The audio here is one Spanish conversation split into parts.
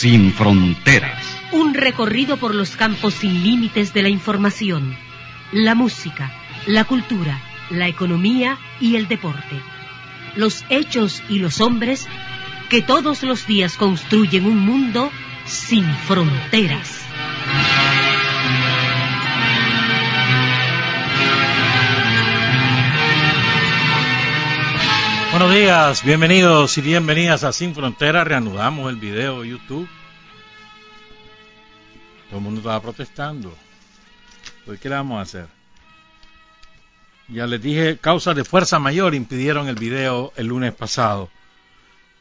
Sin fronteras. Un recorrido por los campos sin límites de la información, la música, la cultura, la economía y el deporte. Los hechos y los hombres que todos los días construyen un mundo sin fronteras. Buenos días, bienvenidos y bienvenidas a Sin Fronteras. Reanudamos el video de YouTube. Todo el mundo estaba protestando. Pues, ¿qué le vamos a hacer? Ya les dije, causas de fuerza mayor impidieron el video el lunes pasado.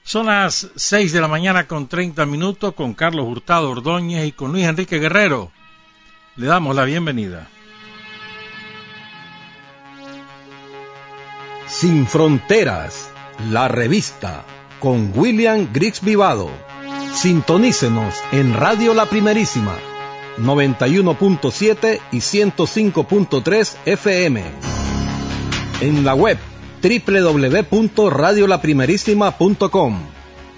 Son las 6 de la mañana con 30 minutos con Carlos Hurtado Ordóñez y con Luis Enrique Guerrero. Le damos la bienvenida. Sin Fronteras, la revista, con William Griggs Vivado. Sintonícenos en Radio La Primerísima, 91.7 y 105.3 FM. En la web www.radiolaprimerísima.com.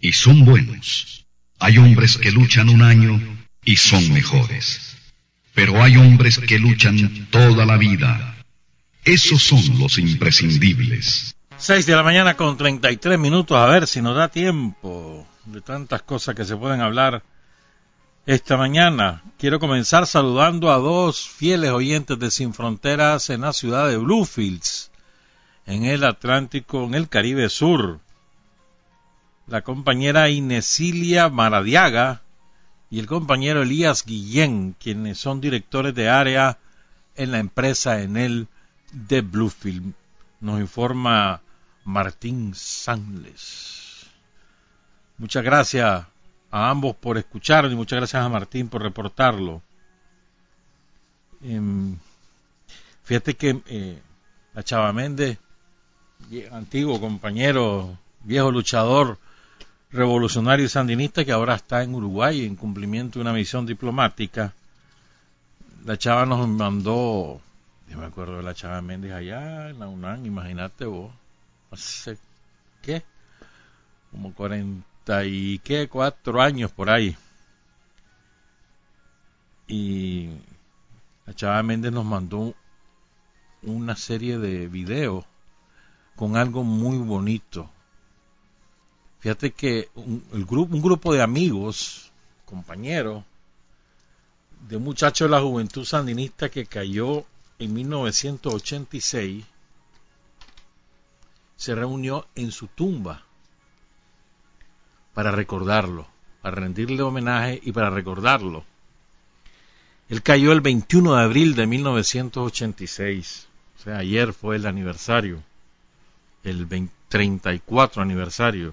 y son buenos. Hay hombres que luchan un año y son mejores. Pero hay hombres que luchan toda la vida. Esos son los imprescindibles. 6 de la mañana con 33 minutos, a ver si nos da tiempo de tantas cosas que se pueden hablar esta mañana. Quiero comenzar saludando a dos fieles oyentes de Sin Fronteras en la ciudad de Bluefields, en el Atlántico, en el Caribe Sur. La compañera Inesilia Maradiaga y el compañero Elías Guillén, quienes son directores de área en la empresa en el de Bluefield. Nos informa Martín Sangles. Muchas gracias a ambos por escucharlo y muchas gracias a Martín por reportarlo. Eh, fíjate que eh, la Chava Méndez, antiguo compañero, viejo luchador revolucionario sandinista que ahora está en Uruguay en cumplimiento de una misión diplomática, la Chava nos mandó yo me acuerdo de la Chava Méndez allá en la UNAM, imagínate vos, hace, ¿qué? Como cuarenta y qué, cuatro años por ahí. Y la Chava Méndez nos mandó una serie de videos con algo muy bonito. Fíjate que un, grupo, un grupo de amigos, compañeros, de un muchacho de la juventud sandinista que cayó en 1986 se reunió en su tumba para recordarlo, para rendirle homenaje y para recordarlo. Él cayó el 21 de abril de 1986, o sea, ayer fue el aniversario, el 20, 34 aniversario,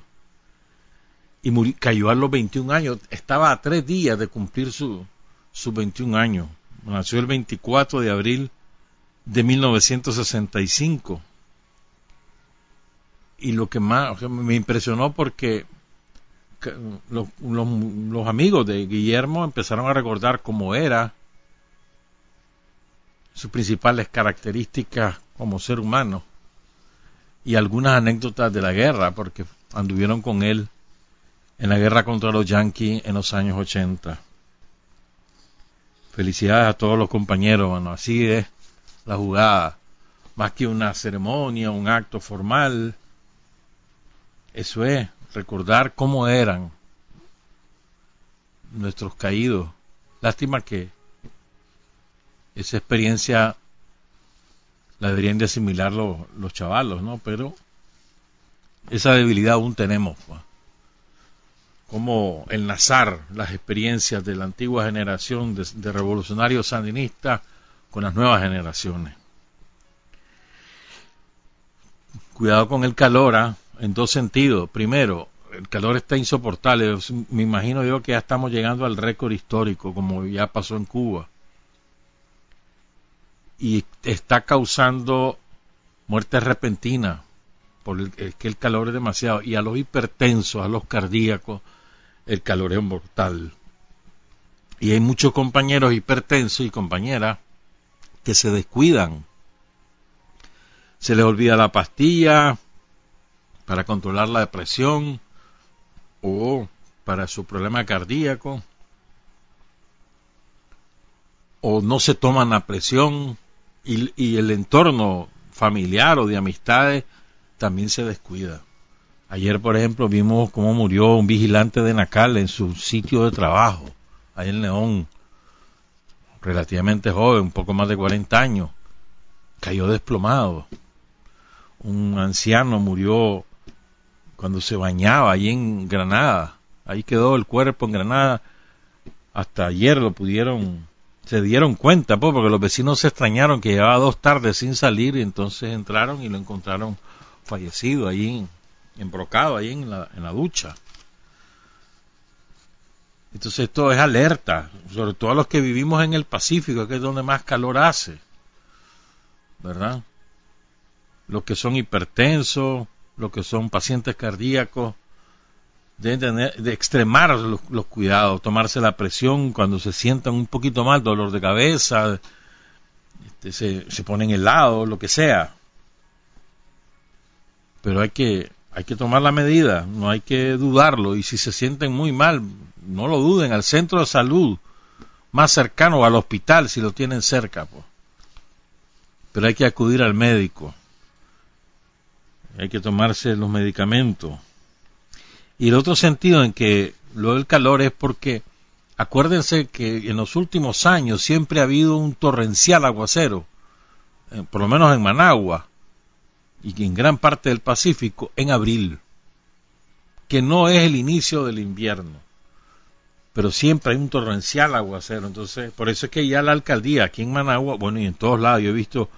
y murió, cayó a los 21 años, estaba a tres días de cumplir su, sus 21 años, nació el 24 de abril de 1965. Y lo que más me impresionó porque los, los, amigos de Guillermo empezaron a recordar cómo era, sus principales características como ser humano y algunas anécdotas de la guerra, porque anduvieron con él en la guerra contra los yanquis en los años 80. Felicidades a todos los compañeros, bueno, así es la jugada, más que una ceremonia, un acto formal. Eso es, recordar cómo eran nuestros caídos. Lástima que esa experiencia la deberían de asimilar los, los chavalos, ¿no? Pero esa debilidad aún tenemos. Pues. Como enlazar las experiencias de la antigua generación de, revolucionarios sandinistas con las nuevas generaciones. Cuidado con el calor, ¿ah? en dos sentidos. Primero, el calor está insoportable. Me imagino yo que ya estamos llegando al récord histórico, como ya pasó en Cuba. Y está causando muerte repentina, porque el calor es demasiado. Y a los hipertensos, a los cardíacos, el calor es mortal. Y hay muchos compañeros hipertensos y compañeras que se descuidan. Se les olvida la pastilla para controlar la depresión o para su problema cardíaco o no se toman la presión y, el entorno familiar o de amistades también se descuida. Ayer, por ejemplo, vimos cómo murió un vigilante de Nacal en su sitio de trabajo, ahí en León, relativamente joven, un poco más de 40 años, cayó desplomado. Un anciano murió cuando se bañaba allí en Granada. Ahí quedó el cuerpo en Granada. Hasta ayer lo pudieron, se dieron cuenta, pues, porque los vecinos se extrañaron que llevaba dos tardes sin salir y entonces entraron y lo encontraron fallecido allí, embrocado allí en la, en la ducha. Entonces esto es alerta, sobre todo a los que vivimos en el Pacífico, que es donde más calor hace, ¿verdad? Los que son hipertensos, los que son pacientes cardíacos, deben tener, de extremar los, cuidados, tomarse la presión cuando se sientan un poquito mal, dolor de cabeza, este, se, se ponen helado, lo que sea. Pero hay que hay que tomar la medida, no hay que dudarlo y si se sienten muy mal, no lo duden, al centro de salud más cercano al hospital si lo tienen cerca. Pues. Pero hay que acudir al médico, hay que tomarse los medicamentos. Y el otro sentido en que lo del calor es porque acuérdense que en los últimos años siempre ha habido un torrencial aguacero, eh, por lo menos en Managua, y en gran parte del Pacífico en abril, que no es el inicio del invierno, pero siempre hay un torrencial aguacero. Entonces, por eso es que ya la alcaldía aquí en Managua, bueno, y en todos lados, yo he visto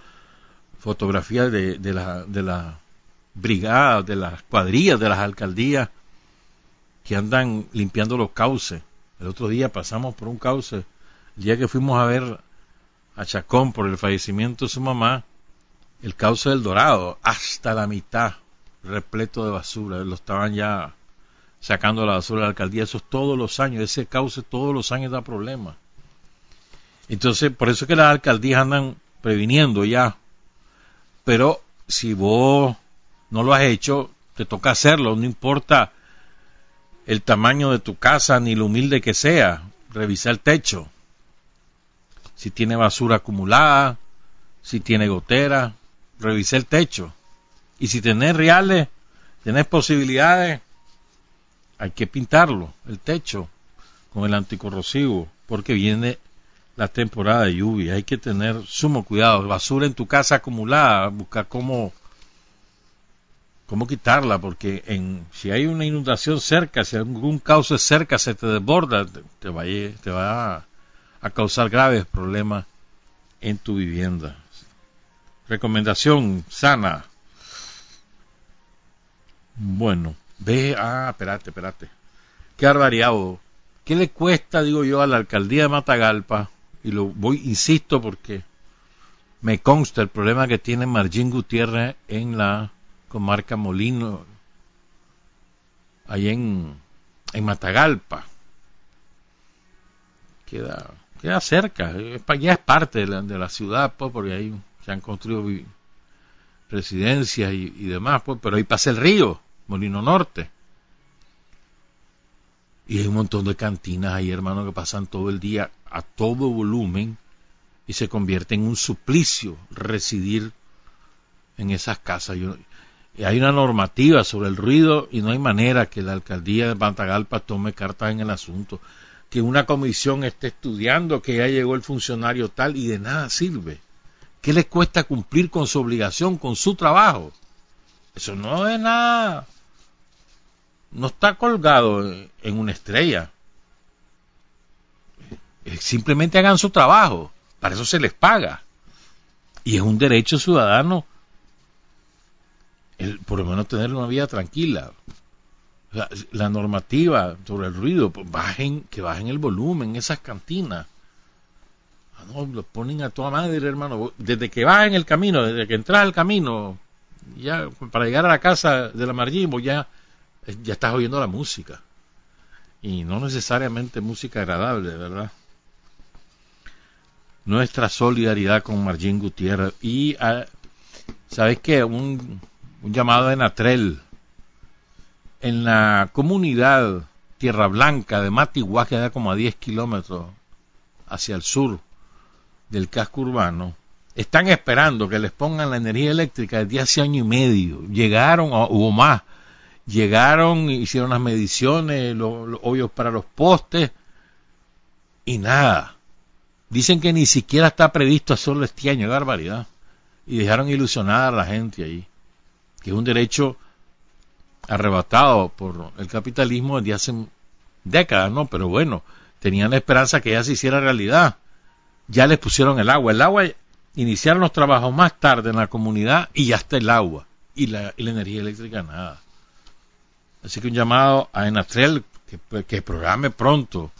fotografías de, de la, de la brigada, de las cuadrillas de las alcaldías que andan limpiando los cauces. El otro día pasamos por un cauce, el día que fuimos a ver a Chacón por el fallecimiento de su mamá, el cauce del Dorado, hasta la mitad, repleto de basura. Lo estaban ya sacando la basura de la alcaldía. Eso es todos los años. Ese cauce todos los años da problemas. Entonces, por eso es que las alcaldías andan previniendo ya. Pero si vos no lo has hecho, te toca hacerlo. No importa el tamaño de tu casa ni lo humilde que sea. Revisa el techo. Si tiene basura acumulada, si tiene gotera, revisé el techo. Y si tenés reales, tenés posibilidades, hay que pintarlo, el techo, con el anticorrosivo, porque viene la temporada de lluvia. Hay que tener sumo cuidado. Basura en tu casa acumulada, buscar cómo, cómo quitarla, porque en, si hay una inundación cerca, si algún cauce cerca se te desborda, te, va, te va a causar graves problemas en tu vivienda. Recomendación sana. Bueno, ve, ah, espérate, espérate. Qué barbaridad. ¿Qué le cuesta, digo yo, a la alcaldía de Matagalpa? Y lo voy, insisto, porque me consta el problema que tiene Margín Gutiérrez en la comarca Molino, ahí en, en Matagalpa. Queda, queda cerca, ya es parte de la, de la ciudad, pues, porque hay se han construido residencias y, demás, pues, pero ahí pasa el río, Molino Norte. Y hay un montón de cantinas ahí, hermano, que pasan todo el día a todo volumen y se convierte en un suplicio residir en esas casas. hay una normativa sobre el ruido y no hay manera que la alcaldía de Pantagalpa tome cartas en el asunto. que una comisión esté estudiando que ya llegó el funcionario tal y de nada sirve. ¿Qué les cuesta cumplir con su obligación, con su trabajo? Eso no es nada. No está colgado en una estrella. Simplemente hagan su trabajo. Para eso se les paga. Y es un derecho ciudadano por lo menos tener una vida tranquila. La, normativa sobre el ruido, pues bajen, que bajen el volumen, esas cantinas. No, lo ponen a toda madre, hermano. Desde que vas en el camino, desde que entras al camino, ya para llegar a la casa de la Margimo, ya, ya estás oyendo la música. Y no necesariamente música agradable, ¿verdad? Nuestra solidaridad con Margín Gutiérrez. Y, ah, ¿sabes qué? Un, un llamado de Natrel. En la comunidad Tierra Blanca de Matiguá, que da como a 10 kilómetros hacia el sur del casco urbano, están esperando que les pongan la energía eléctrica desde hace año y medio. Llegaron, hubo más, llegaron, hicieron las mediciones, los, hoyos para los postes, y nada. Dicen que ni siquiera está previsto hacerlo este año, barbaridad. Y dejaron ilusionada a la gente ahí que es un derecho arrebatado por el capitalismo desde hace décadas, ¿no? Pero bueno, tenían la esperanza que ya se hiciera realidad. Ya les pusieron el agua. El agua iniciaron los trabajos más tarde en la comunidad y ya está el agua. Y la, energía eléctrica nada. Así que un llamado a Enatrel que, que programe pronto.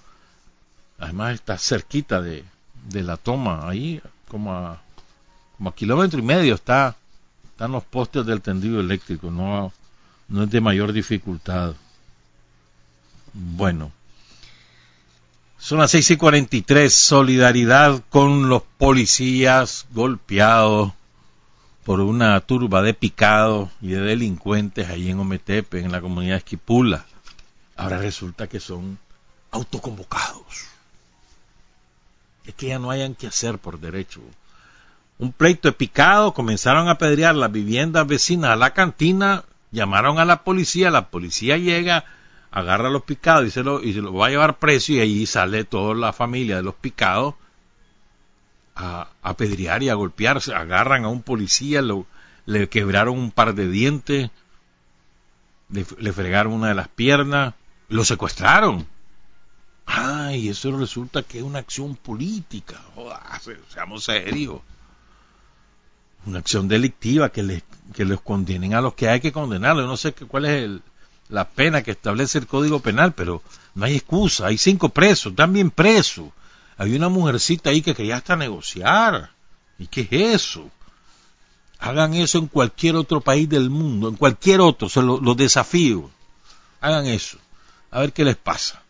Además está cerquita de, de la toma, ahí como a, como a kilómetro y medio está están los postes del tendido eléctrico, no, no es de mayor dificultad. Bueno, son las 6 y 43, solidaridad con los policías golpeados por una turba de picados y de delincuentes ahí en Ometepe, en la comunidad Esquipula. Ahora resulta que son autoconvocados. Es que ya no hayan que hacer por derecho un pleito de picado, comenzaron a apedrear las viviendas vecinas a la cantina, llamaron a la policía, la policía llega, agarra los picados y se lo, y se lo va a llevar preso y ahí sale toda la familia de los picados a, apedrear y a golpearse, agarran a un policía, lo, le quebraron un par de dientes, le, fregaron una de las piernas, lo secuestraron. Ay, eso resulta que es una acción política. seamos serios una acción delictiva que les, que los condenen a los que hay que condenar. Yo no sé cuál es la pena que establece el Código Penal, pero no hay excusa. Hay cinco presos, bien presos. Hay una mujercita ahí que quería hasta negociar. ¿Y qué es eso? Hagan eso en cualquier otro país del mundo, en cualquier otro, se los desafío. Hagan eso. A ver qué les pasa.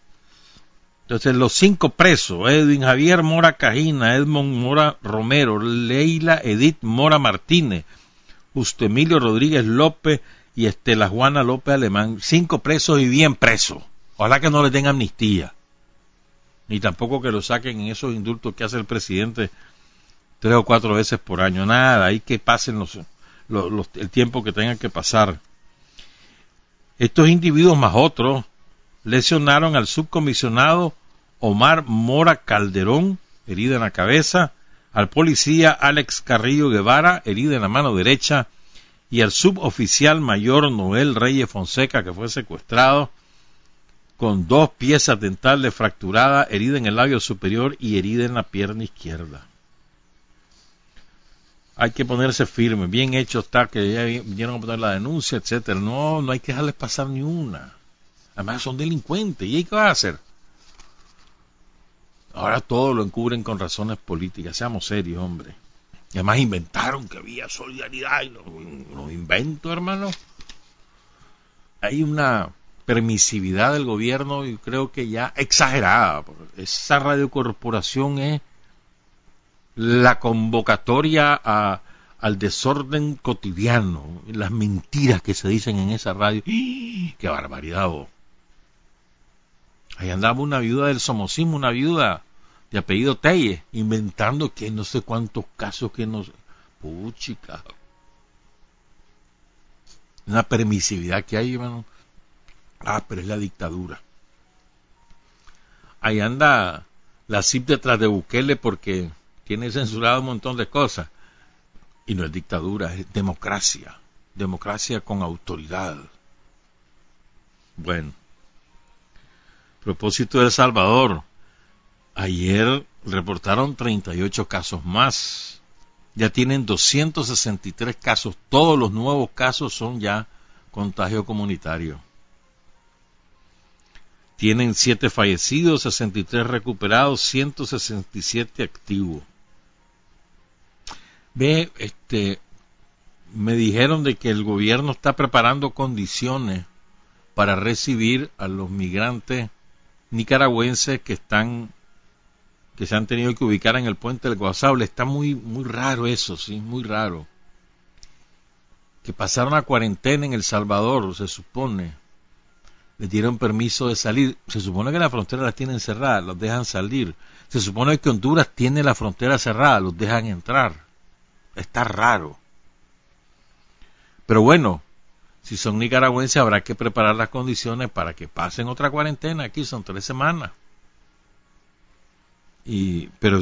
Entonces, los cinco presos, Edwin Javier Mora Cajina, Edmond Mora Romero, Leila Edith Mora Martínez, Justo Emilio Rodríguez López y Estela Juana López Alemán, cinco presos y bien presos. Ojalá que no le den amnistía, ni tampoco que lo saquen en esos indultos que hace el presidente tres o cuatro veces por año. Nada, hay que pasen los, el tiempo que tengan que pasar. Estos individuos más otros lesionaron al subcomisionado Omar Mora Calderón, herida en la cabeza, al policía Alex Carrillo Guevara, herida en la mano derecha, y al suboficial mayor Noel Reyes Fonseca, que fue secuestrado, con dos piezas dentales fracturadas, herida en el labio superior y herida en la pierna izquierda. Hay que ponerse firme, bien hecho está que ya vinieron a poner la denuncia, etcétera. No, no hay que dejarles pasar ni una. Además son delincuentes. ¿Y qué va a hacer? Ahora todo lo encubren con razones políticas. Seamos serios, hombre. Además inventaron que había solidaridad y los invento, hermano. Hay una permisividad del gobierno y creo que ya exagerada. Esa radiocorporación es la convocatoria al desorden cotidiano, las mentiras que se dicen en esa radio. ¡Qué barbaridad! Vos! Ahí andaba una viuda del somocismo, una viuda de apellido Telle, inventando que no sé cuántos casos que no Puchica. Una permisividad que hay, hermano. Ah, pero es la dictadura. ahí anda la CIP detrás de Bukele porque tiene censurado un montón de cosas. Y no es dictadura, es democracia. Democracia con autoridad. Bueno. Propósito de Salvador. Ayer reportaron 38 casos más. Ya tienen 263 casos. Todos los nuevos casos son ya contagio comunitario. Tienen 7 fallecidos, 63 recuperados, 167 activos. Ve, este, me dijeron de que el gobierno está preparando condiciones para recibir a los migrantes nicaragüenses que están que se han tenido que ubicar en el puente del Guasable. Está muy muy raro eso, sí, muy raro. Que pasaron a cuarentena en El Salvador, se supone. Les dieron permiso de salir. Se supone que la frontera las tienen cerradas, los dejan salir. Se supone que Honduras tiene la frontera cerrada, los dejan entrar. Está raro. Pero bueno, si son nicaragüenses habrá que preparar las condiciones para que pasen otra cuarentena. Aquí son tres semanas. Y, pero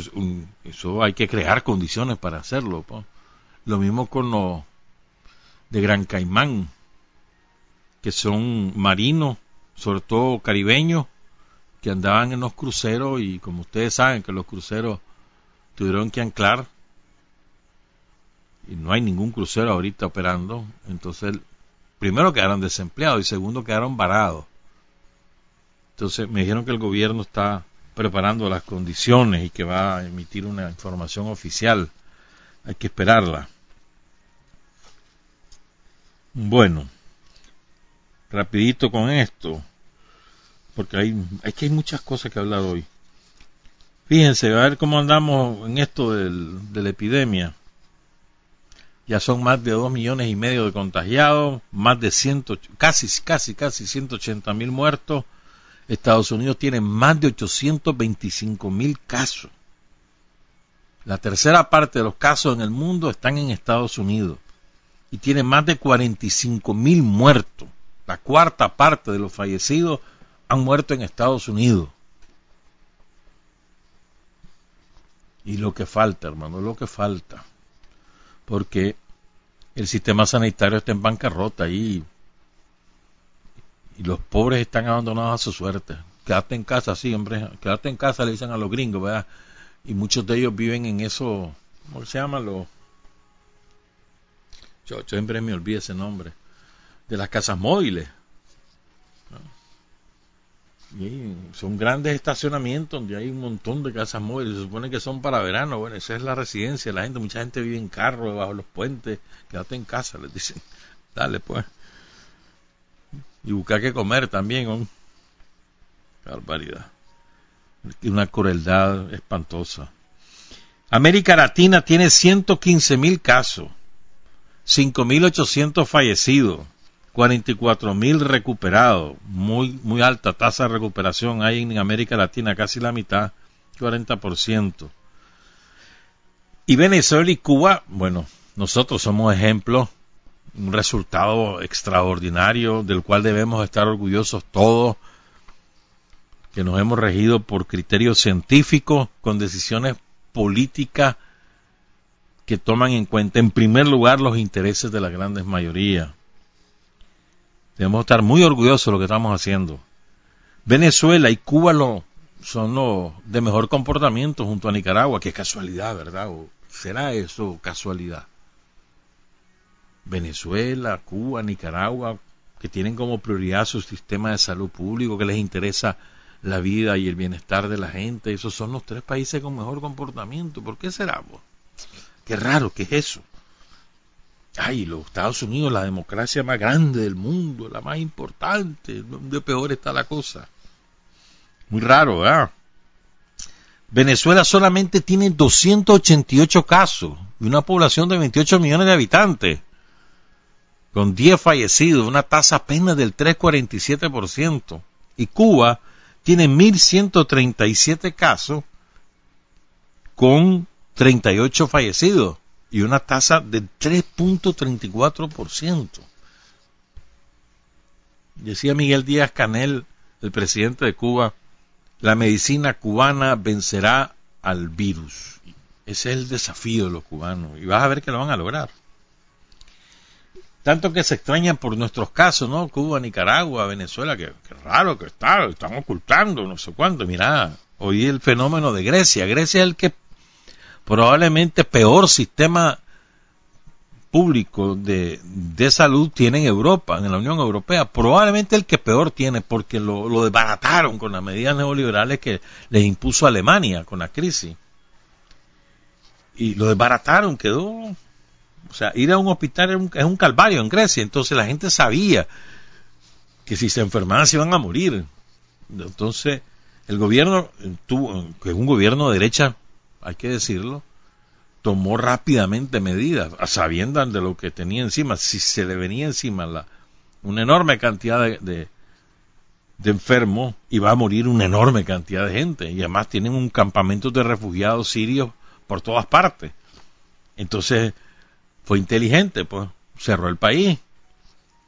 eso hay que crear condiciones para hacerlo. Lo mismo con los de Gran Caimán, que son marinos, sobre todo caribeños, que andaban en los cruceros y como ustedes saben que los cruceros tuvieron que anclar y no hay ningún crucero ahorita operando, entonces primero quedaron desempleados y segundo quedaron varados. Entonces me dijeron que el gobierno está preparando las condiciones y que va a emitir una información oficial. Hay que esperarla. Bueno, rapidito con esto, porque hay, hay que hay muchas cosas que hablar hoy. Fíjense, a ver cómo andamos en esto del, de la epidemia. Ya son más de dos millones y medio de contagiados, más de ciento, casi, casi, casi 180 mil muertos. Estados Unidos tiene más de 825 mil casos. La tercera parte de los casos en el mundo están en Estados Unidos y tiene más de 45 mil muertos. La cuarta parte de los fallecidos han muerto en Estados Unidos. Y lo que falta, hermano, lo que falta porque el sistema sanitario está en bancarrota y, y los pobres están abandonados a su suerte. Quédate en casa, sí, hombre, quédate en casa, le dicen a los gringos, ¿verdad? Y muchos de ellos viven en eso, ¿cómo se llama? Los, yo, yo siempre me olvido ese nombre, de las casas móviles son grandes estacionamientos donde hay un montón de casas móviles. Se supone que son para verano. Bueno, esa es la residencia. La gente, mucha gente vive en carro, debajo los puentes. Quédate en casa, les dicen. Dale, pues. Y buscar que comer también. Barbaridad. Una crueldad espantosa. América Latina tiene 115 mil casos, 5.800 fallecidos. 44 mil recuperados, muy, muy alta tasa de recuperación hay en América Latina, casi la mitad, 40%. Y Venezuela y Cuba, bueno, nosotros somos ejemplos, un resultado extraordinario del cual debemos estar orgullosos todos, que nos hemos regido por criterios científicos, con decisiones políticas que toman en cuenta en primer lugar los intereses de las grandes mayorías Debemos estar muy orgullosos de lo que estamos haciendo. Venezuela y Cuba lo, son los de mejor comportamiento junto a Nicaragua. Qué casualidad, ¿verdad? ¿O ¿Será eso casualidad? Venezuela, Cuba, Nicaragua, que tienen como prioridad su sistema de salud público, que les interesa la vida y el bienestar de la gente. Esos son los tres países con mejor comportamiento. ¿Por qué será? Qué raro, ¿qué es eso? ay, los Estados Unidos, la democracia más grande del mundo, la más importante, donde peor está la cosa. Muy raro, ¿verdad? Venezuela solamente tiene 288 casos y una población de 28 millones de habitantes, con 10 fallecidos, una tasa apenas del 3,47%. Y Cuba tiene 1.137 casos con 38 fallecidos y una tasa del 3.34%. Decía Miguel Díaz Canel, el presidente de Cuba, la medicina cubana vencerá al virus. Ese es el desafío de los cubanos y vas a ver que lo van a lograr. Tanto que se extrañan por nuestros casos, ¿no? Cuba, Nicaragua, Venezuela, que, raro que está, están ocultando, no sé cuánto. Mira, hoy el fenómeno de Grecia. Grecia es el que probablemente peor sistema público de, de, salud tiene en Europa, en la Unión Europea, probablemente el que peor tiene, porque lo, lo desbarataron con las medidas neoliberales que les impuso Alemania con la crisis. Y lo desbarataron, quedó. O sea, ir a un hospital es un, calvario en Grecia, entonces la gente sabía que si se enfermaban se iban a morir. Entonces, el gobierno tuvo, que es un gobierno de derecha, hay que decirlo, tomó rápidamente medidas, a sabiendas de lo que tenía encima, si se le venía encima la, una enorme cantidad de, de, de enfermos, iba a morir una enorme cantidad de gente, y además tienen un campamento de refugiados sirios por todas partes. Entonces, fue inteligente, pues, cerró el país,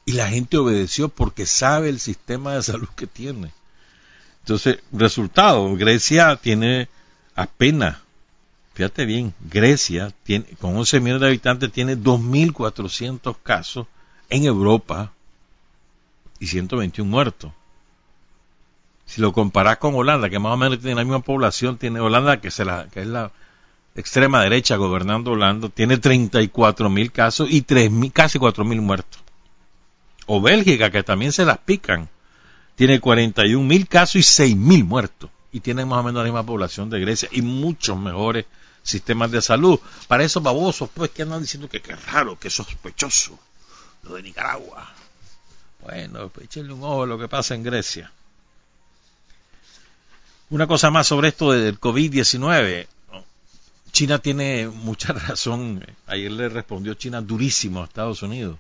y la gente obedeció porque sabe el sistema de salud que tiene. Entonces, resultado, Grecia tiene apenas fíjate bien, Grecia, tiene, con 11 millones de habitantes, tiene 2.400 casos en Europa y 121 muertos. Si lo comparas con Holanda, que más o menos tiene la misma población, tiene Holanda, que, se la, que es la extrema derecha gobernando Holanda, tiene 34.000 casos y 3, casi 4.000 muertos. O Bélgica, que también se las pican, tiene 41.000 casos y 6.000 muertos. Y tiene más o menos la misma población de Grecia y muchos mejores sistemas de salud. Para esos babosos, pues, que andan diciendo que qué raro, que sospechoso, lo de Nicaragua. Bueno, pues un ojo a lo que pasa en Grecia. Una cosa más sobre esto del COVID-19. China tiene mucha razón. Ayer le respondió China durísimo a Estados Unidos.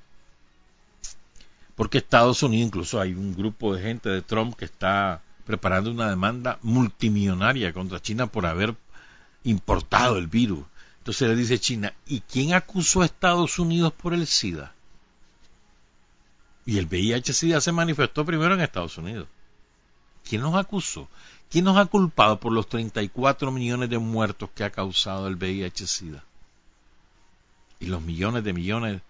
Porque Estados Unidos, incluso hay un grupo de gente de Trump que está preparando una demanda multimillonaria contra China por haber importado el virus. Entonces le dice China, ¿y quién acusó a Estados Unidos por el SIDA? Y el VIH-SIDA se manifestó primero en Estados Unidos. ¿Quién nos acusó? ¿Quién nos ha culpado por los 34 millones de muertos que ha causado el VIH-SIDA? Y los millones de millones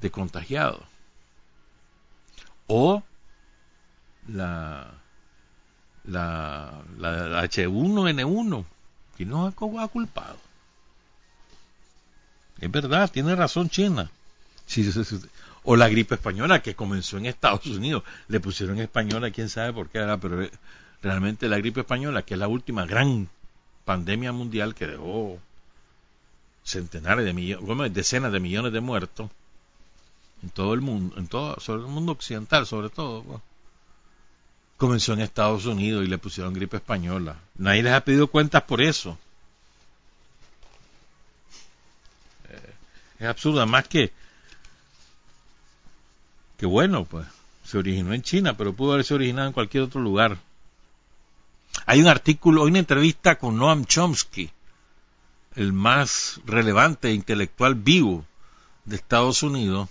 de contagiados. O la, la, la H1N1, ¿Quién nos ha culpado? Es verdad, tiene razón China. o la gripe española que comenzó en Estados Unidos. Le pusieron española, quién sabe por qué era, pero realmente la gripe española, que es la última gran pandemia mundial que dejó centenares de millones, decenas de millones de muertos en todo el mundo, en todo, sobre el mundo occidental sobre todo. Comenzó en Estados Unidos y le pusieron gripe española. Nadie les ha pedido cuentas por eso. Eh, es absurdo, más que que bueno, pues se originó en China, pero pudo haberse originado en cualquier otro lugar. Hay un artículo, hay una entrevista con Noam Chomsky, el más relevante intelectual vivo de Estados Unidos,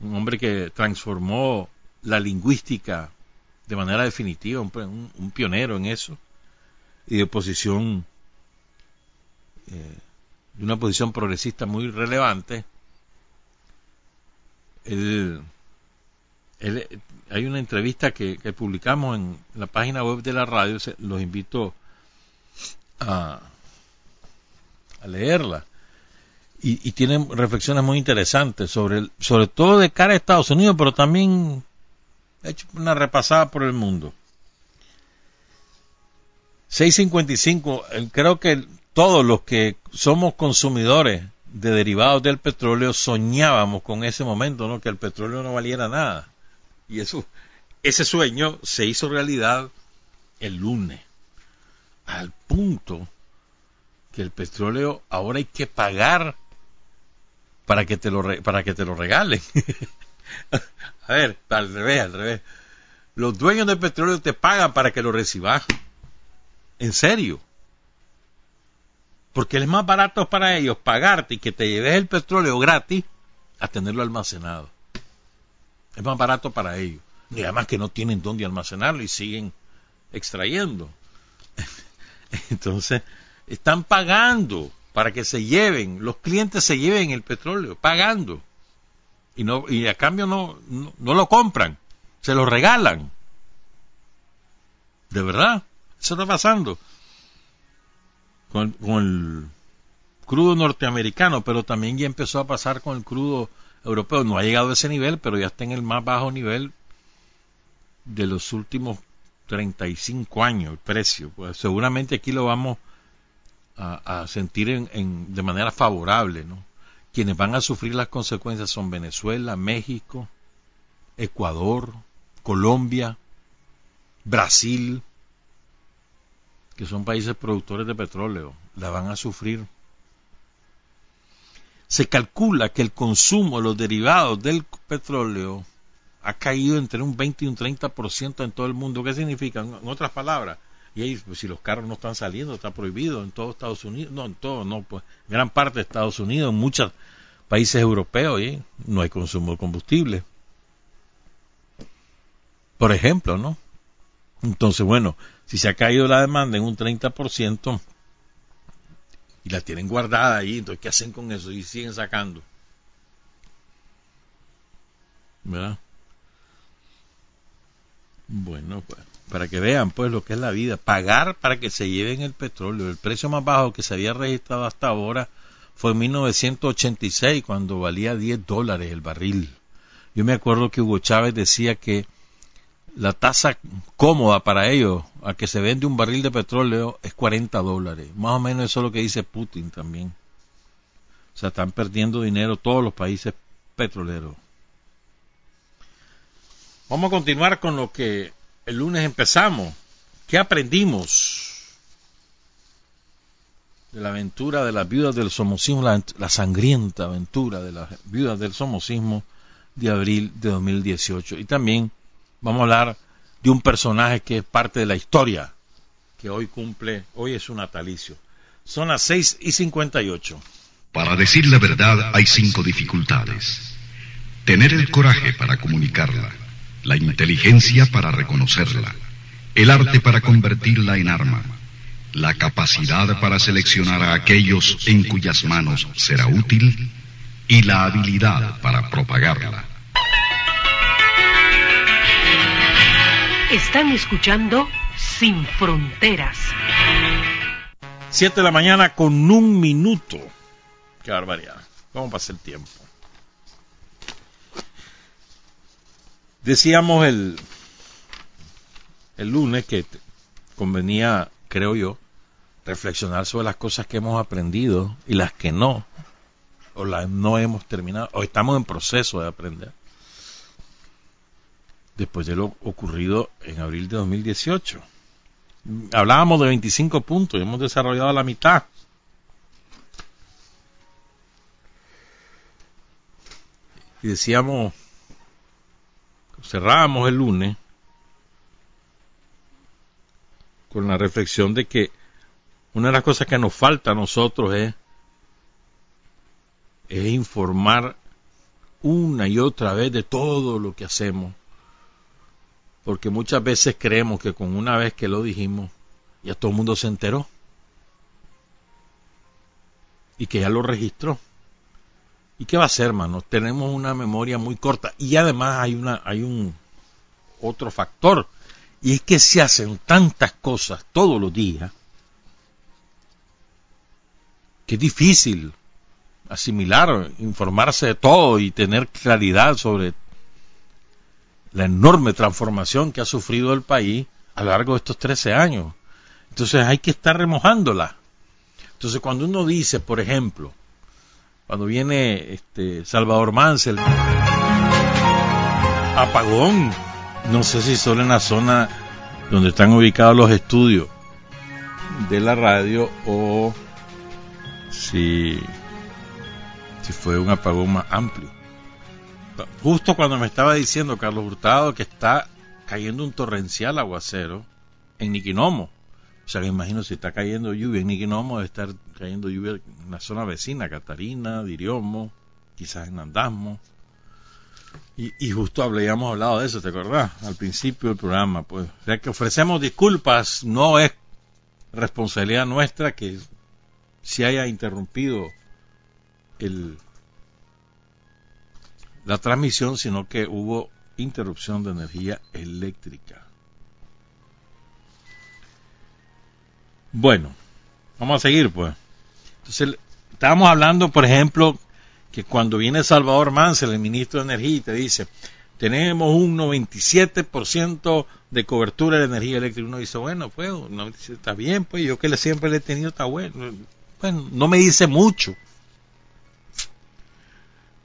un hombre que transformó la lingüística de manera definitiva, un, pionero en eso, y de posición, eh, de una posición progresista muy relevante. Hay una entrevista que, publicamos en la página web de la radio, los invito a, a leerla. Y, y, tienen reflexiones muy interesantes sobre, sobre todo de cara a Estados Unidos, pero también He hecho una repasada por el mundo. 655, creo que todos los que somos consumidores de derivados del petróleo soñábamos con ese momento, ¿no? Que el petróleo no valiera nada. Y eso, ese sueño se hizo realidad el lunes. Al punto que el petróleo ahora hay que pagar para que te lo, para que te lo regalen. A ver, al revés, al revés. Los dueños del petróleo te pagan para que lo recibas. En serio. Porque es más barato para ellos pagarte y que te lleves el petróleo gratis a tenerlo almacenado. Es más barato para ellos. Y además que no tienen dónde almacenarlo y siguen extrayendo. Entonces, están pagando para que se lleven, los clientes se lleven el petróleo, pagando. Y, no, y a cambio no, no, lo compran, se lo regalan. De verdad, eso está pasando. Con, con, el crudo norteamericano, pero también ya empezó a pasar con el crudo europeo. No ha llegado a ese nivel, pero ya está en el más bajo nivel de los últimos 35 años el precio. Pues seguramente aquí lo vamos a, sentir en, de manera favorable. ¿no? Quienes van a sufrir las consecuencias son Venezuela, México, Ecuador, Colombia, Brasil, que son países productores de petróleo. La van a sufrir. Se calcula que el consumo de los derivados del petróleo ha caído entre un 20 y un 30% en todo el mundo. ¿Qué significa? En otras palabras, y pues, si los carros no están saliendo, está prohibido en todo Estados Unidos, no en todo, no, pues gran parte de Estados Unidos, en muchos países europeos, ¿eh? no hay consumo de combustible. Por ejemplo, ¿no? Entonces, bueno, si se ha caído la demanda en un 30% y la tienen guardada ahí, entonces, ¿qué hacen con eso? Y siguen sacando. ¿Verdad? Bueno, pues, para que vean pues lo que es la vida, pagar para que se lleven el petróleo. El precio más bajo que se había registrado hasta ahora fue en 1986 cuando valía 10 dólares el barril. Yo me acuerdo que Hugo Chávez decía que la tasa cómoda para ellos a que se vende un barril de petróleo es 40 dólares. Más o menos eso es lo que dice Putin también. O sea, están perdiendo dinero todos los países petroleros. Vamos a continuar con lo que el lunes empezamos. ¿Qué aprendimos de la aventura de las viudas del somocismo, la, sangrienta aventura de las viudas del somocismo de abril de 2018? Y también vamos a hablar de un personaje que es parte de la historia, que hoy cumple, hoy es su natalicio. Son las 6 y 58. Para decir la verdad hay cinco dificultades. Tener el coraje para comunicarla la inteligencia para reconocerla, el arte para convertirla en arma, la capacidad para seleccionar a aquellos en cuyas manos será útil y la habilidad para propagarla. Están escuchando Sin Fronteras. Siete de la mañana con un minuto. Qué barbaridad. ¿Cómo pasa el tiempo? Decíamos el, el lunes que convenía, creo yo, reflexionar sobre las cosas que hemos aprendido y las que no, o las no hemos terminado, o estamos en proceso de aprender. Después de lo ocurrido en abril de 2018. Hablábamos de 25 puntos y hemos desarrollado la mitad. Y decíamos cerrábamos el lunes con la reflexión de que una de las cosas que nos falta a nosotros es, es informar una y otra vez de todo lo que hacemos. Porque muchas veces creemos que con una vez que lo dijimos, ya todo el mundo se enteró. Y que ya lo registró. ¿Y qué va a hacer, hermano? Tenemos una memoria muy corta y además hay una hay un otro factor y es que se hacen tantas cosas todos los días que es difícil asimilar, informarse de todo y tener claridad sobre la enorme transformación que ha sufrido el país a lo largo de estos 13 años. Entonces hay que estar remojándola. Entonces cuando uno dice, por ejemplo, cuando viene este Salvador Mansell, apagón, no sé si solo en la zona donde están ubicados los estudios de la radio o si, si fue un apagón más amplio. Justo cuando me estaba diciendo Carlos Hurtado que está cayendo un torrencial aguacero en Niquinomo. O sea, que imagino si está cayendo lluvia en Niquinomo, debe estar cayendo lluvia en la zona vecina, Catarina, Diriomo, quizás en Andasmo. Y, justo habíamos hablado de eso, ¿te acordás? Al principio del programa, pues. O sea que ofrecemos disculpas, no es responsabilidad nuestra que se haya interrumpido el, la transmisión, sino que hubo interrupción de energía eléctrica. Bueno, vamos a seguir pues. Entonces, estábamos hablando, por ejemplo, que cuando viene Salvador Mansell, el ministro de Energía, y te dice, tenemos un 97% de cobertura de energía eléctrica, uno dice, bueno, pues, está bien, pues yo que siempre le he tenido, está bueno. Bueno, no me dice mucho.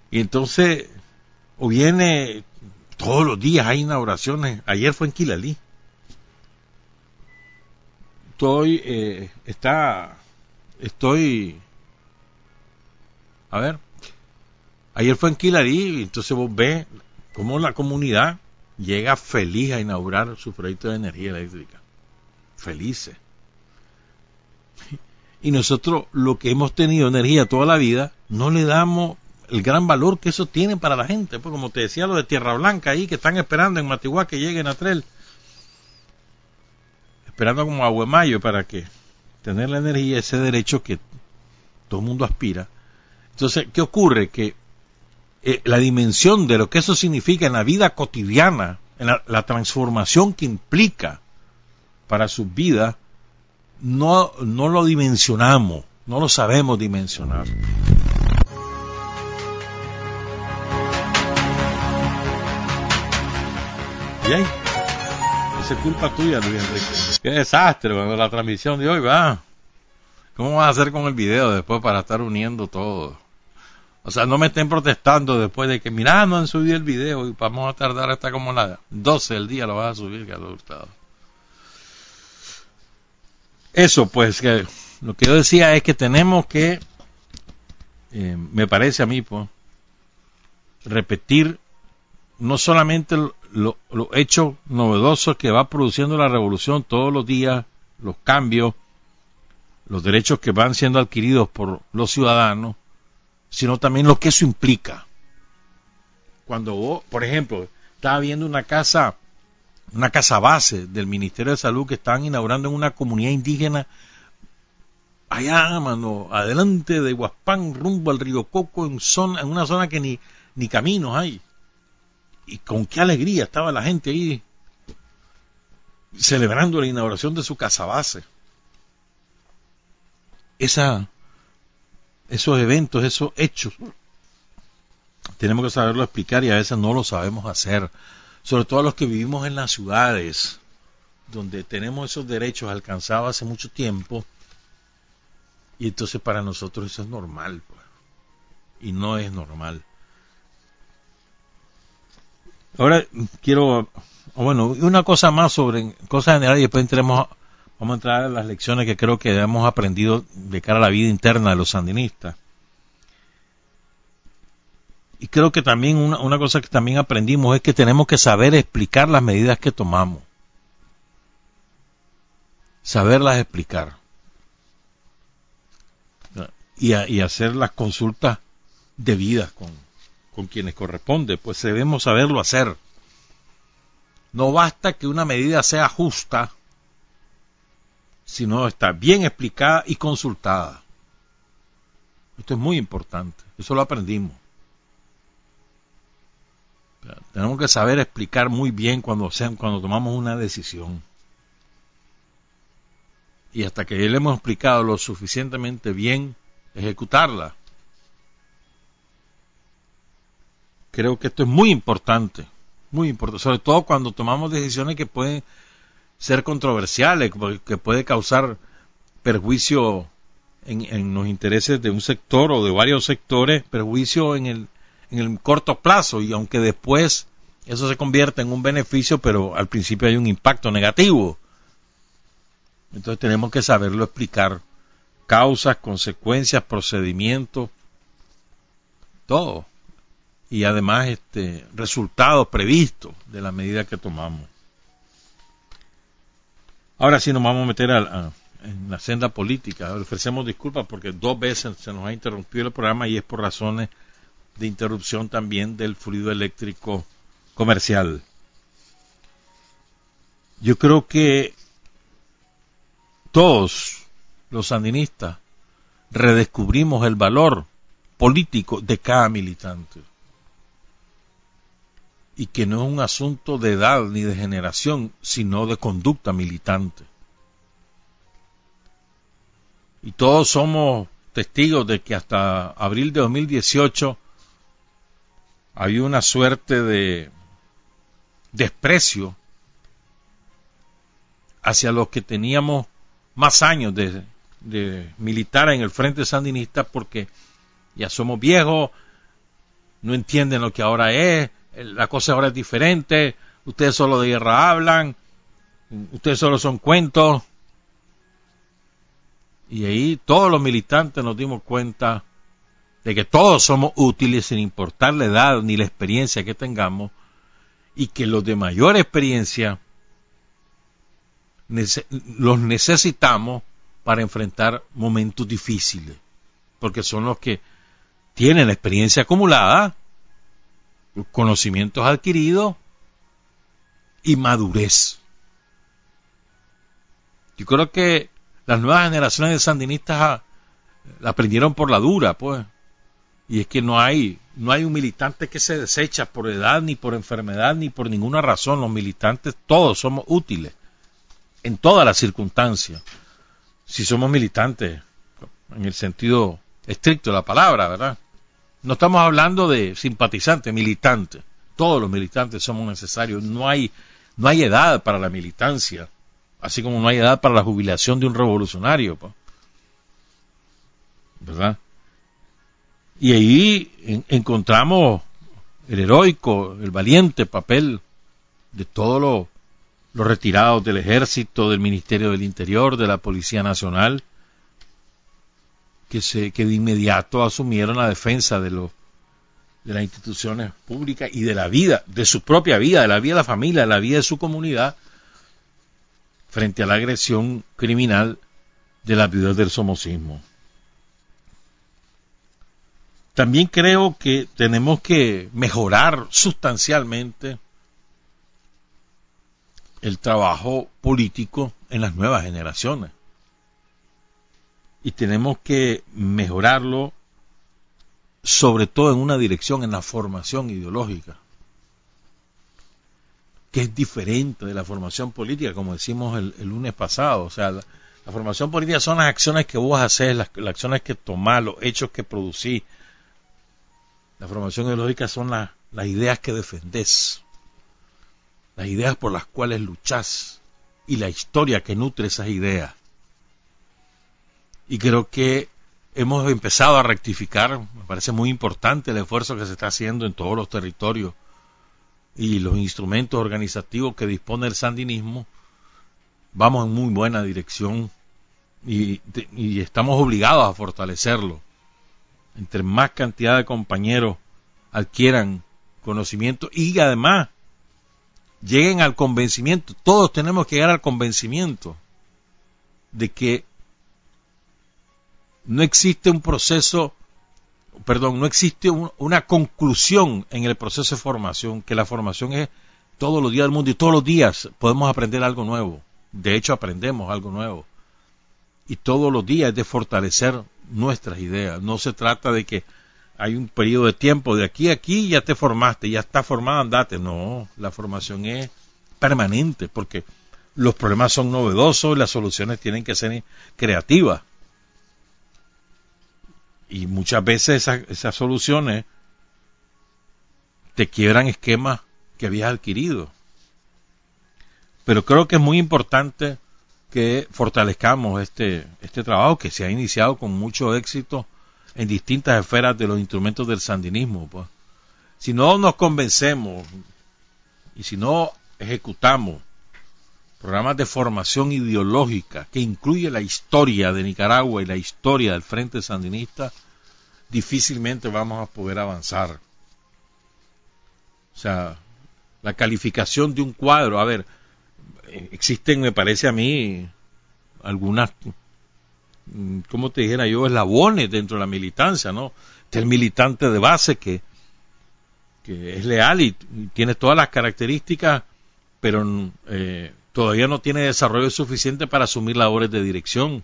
Y entonces, o viene todos los días hay inauguraciones. Ayer fue en Quilalí. Estoy, eh, está, estoy, a ver, ayer fue en Quilalí entonces vos ves cómo la comunidad llega feliz a inaugurar su proyecto de energía eléctrica. Felices. Y nosotros, lo que hemos tenido energía toda la vida, no le damos el gran valor que eso tiene para la gente. Pues como te decía, lo de Tierra Blanca ahí, que están esperando en Matiguá que lleguen a Trel. Esperando como Aguemayo para que tener la energía, ese derecho que todo el mundo aspira. Entonces, ¿qué ocurre? Que eh, la dimensión de lo que eso significa en la vida cotidiana, en la, la transformación que implica para sus vidas, no, no lo dimensionamos, no lo sabemos dimensionar. Esa es culpa tuya, Luis Enrique. Qué desastre cuando la transmisión de hoy va. ¿Cómo vas a hacer con el video después para estar uniendo todo? O sea, no me estén protestando después de que, mira, no han subido el video y vamos a tardar hasta como las 12 del día lo vas a subir, que gustado. Eso, pues, que lo que yo decía es que tenemos que, eh, me parece a mí, pues, repetir no solamente los lo hechos novedosos que va produciendo la revolución todos los días, los cambios, los derechos que van siendo adquiridos por los ciudadanos, sino también lo que eso implica. Cuando vos, por ejemplo, estaba viendo una casa, una casa base del Ministerio de Salud que están inaugurando en una comunidad indígena allá, mano, adelante de Huaspán, rumbo al río Coco, en, zona, en una zona que ni, ni caminos hay y con qué alegría estaba la gente ahí celebrando la inauguración de su casa base. Esos eventos, esos hechos, tenemos que saberlo explicar y a veces no lo sabemos hacer. Sobre todo los que vivimos en las ciudades, donde tenemos esos derechos alcanzados hace mucho tiempo, y entonces para nosotros eso es normal, pues. y no es normal. Ahora quiero, bueno, una cosa más sobre cosas generales y después entremos, vamos a entrar a las lecciones que creo que hemos aprendido de cara a la vida interna de los sandinistas. Y creo que también una, una cosa que también aprendimos es que tenemos que saber explicar las medidas que tomamos. Saberlas explicar. Y, y hacer las consultas debidas con, con quienes corresponde, pues debemos saberlo hacer. No basta que una medida sea justa, sino está bien explicada y consultada. Esto es muy importante, eso lo aprendimos. Tenemos que saber explicar muy bien cuando, cuando tomamos una decisión. Y hasta que le hemos explicado lo suficientemente bien, ejecutarla. Creo que esto es muy importante, muy importante, sobre todo cuando tomamos decisiones que pueden ser controversiales, que puede causar perjuicio en, los intereses de un sector o de varios sectores, perjuicio en el, en el corto plazo y aunque después eso se convierta en un beneficio, pero al principio hay un impacto negativo. Entonces tenemos que saberlo explicar. Causas, consecuencias, procedimientos, todo y además este, resultados previstos de la medida que tomamos. Ahora sí nos vamos a meter a, en la senda política. Ofrecemos disculpas porque dos veces se nos ha interrumpido el programa y es por razones de interrupción también del fluido eléctrico comercial. Yo creo que todos los sandinistas redescubrimos el valor político de cada militante. Y que no es un asunto de edad ni de generación, sino de conducta militante. Y todos somos testigos de que hasta abril de 2018 había una suerte de desprecio hacia los que teníamos más años de, militar en el frente sandinista porque ya somos viejos, no entienden lo que ahora es, la cosa ahora es diferente, ustedes solo de guerra hablan, ustedes solo son cuentos. Y ahí todos los militantes nos dimos cuenta de que todos somos útiles sin importar la edad ni la experiencia que tengamos y que los de mayor experiencia los necesitamos para enfrentar momentos difíciles, porque son los que tienen la experiencia acumulada, conocimientos adquiridos y madurez. Yo creo que las nuevas generaciones de sandinistas la aprendieron por la dura, pues. Y es que no hay, no hay un militante que se desecha por edad, ni por enfermedad, ni por ninguna razón. Los militantes todos somos útiles en todas las circunstancias. Si somos militantes, en el sentido estricto de la palabra, ¿verdad? No estamos hablando de simpatizantes, militantes. Todos los militantes somos necesarios. No hay, no hay edad para la militancia, así como no hay edad para la jubilación de un revolucionario. ¿Verdad? Y ahí encontramos el heroico, el valiente papel de todos los retirados del ejército, del Ministerio del Interior, de la Policía Nacional, que, se, de inmediato asumieron la defensa de, los, de las instituciones públicas y de la vida, de su propia vida, de la vida de la familia, de la vida de su comunidad, frente a la agresión criminal de la vida del somocismo. También creo que tenemos que mejorar sustancialmente el trabajo político en las nuevas generaciones. Y tenemos que mejorarlo sobre todo en una dirección, en la formación ideológica, que es diferente de la formación política, como decimos el, lunes pasado. O sea, la, formación política son las acciones que vos haces, las, las acciones que tomás, los hechos que producís. La formación ideológica son las ideas que defendés las ideas por las cuales luchás y la historia que nutre esas ideas. Y creo que hemos empezado a rectificar, me parece muy importante el esfuerzo que se está haciendo en todos los territorios y los instrumentos organizativos que dispone el sandinismo, vamos en muy buena dirección y, estamos obligados a fortalecerlo. Entre más cantidad de compañeros adquieran conocimiento y además lleguen al convencimiento, todos tenemos que llegar al convencimiento de que no existe un proceso, perdón, no existe una conclusión en el proceso de formación, que la formación es todos los días del mundo y todos los días podemos aprender algo nuevo. De hecho, aprendemos algo nuevo. Y todos los días es de fortalecer nuestras ideas. No se trata de que hay un periodo de tiempo, de aquí a aquí ya te formaste, ya está formado, andate. No, la formación es permanente porque los problemas son novedosos y las soluciones tienen que ser creativas. Y muchas veces esas, soluciones te quiebran esquemas que habías adquirido. Pero creo que es muy importante que fortalezcamos este, este trabajo que se ha iniciado con mucho éxito en distintas esferas de los instrumentos del sandinismo. Pues. Si no nos convencemos y si no ejecutamos programas de formación ideológica que incluye la historia de Nicaragua y la historia del Frente Sandinista, difícilmente vamos a poder avanzar. O sea, la calificación de un cuadro, a ver, existen, me parece a mí, algunas como te dijera yo, eslabones dentro de la militancia, ¿no? el militante de base que que es leal y, tiene todas las características, pero eh, todavía no tiene desarrollo suficiente para asumir labores de dirección.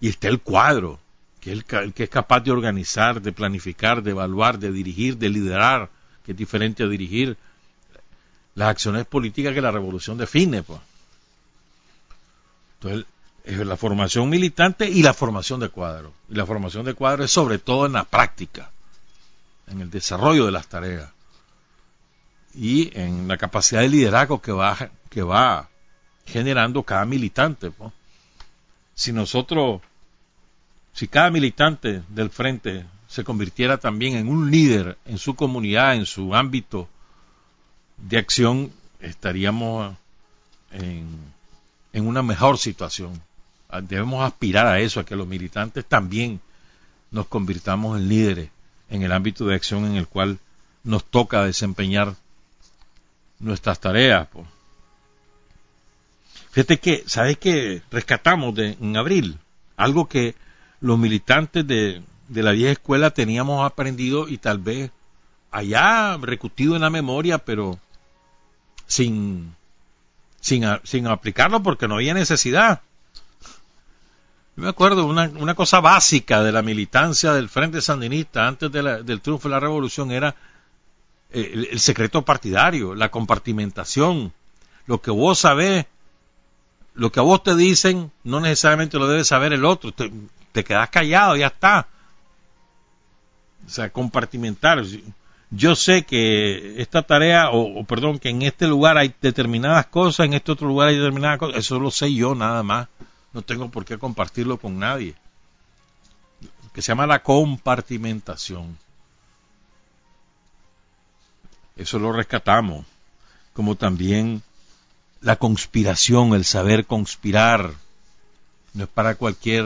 Y está el cuadro, que es el, que es capaz de organizar, de planificar, de evaluar, de dirigir, de liderar, que es diferente a dirigir las acciones políticas que la revolución define. Pues. Entonces, es la formación militante y la formación de cuadro. Y la formación de cuadro es sobre todo en la práctica, en el desarrollo de las tareas y en la capacidad de liderazgo que va, que va generando cada militante. Si nosotros, si cada militante del frente se convirtiera también en un líder en su comunidad, en su ámbito de acción, estaríamos en, en una mejor situación debemos aspirar a eso, a que los militantes también nos convirtamos en líderes en el ámbito de acción en el cual nos toca desempeñar nuestras tareas. Fíjate que, ¿sabes qué? Rescatamos de, en abril algo que los militantes de, de la vieja escuela teníamos aprendido y tal vez allá recutido en la memoria, pero sin, sin, sin aplicarlo porque no había necesidad. Yo me acuerdo una, una cosa básica de la militancia del Frente Sandinista antes del triunfo de la revolución era eh, el, secreto partidario, la compartimentación. Lo que vos sabés, lo que a vos te dicen, no necesariamente lo debe saber el otro. Te, te quedás callado, ya está. O sea, compartimentar. Yo sé que esta tarea, o, o, perdón, que en este lugar hay determinadas cosas, en este otro lugar hay determinadas cosas, eso lo sé yo nada más no tengo por qué compartirlo con nadie. Que se llama la compartimentación. Eso lo rescatamos. Como también la conspiración, el saber conspirar. No es para cualquier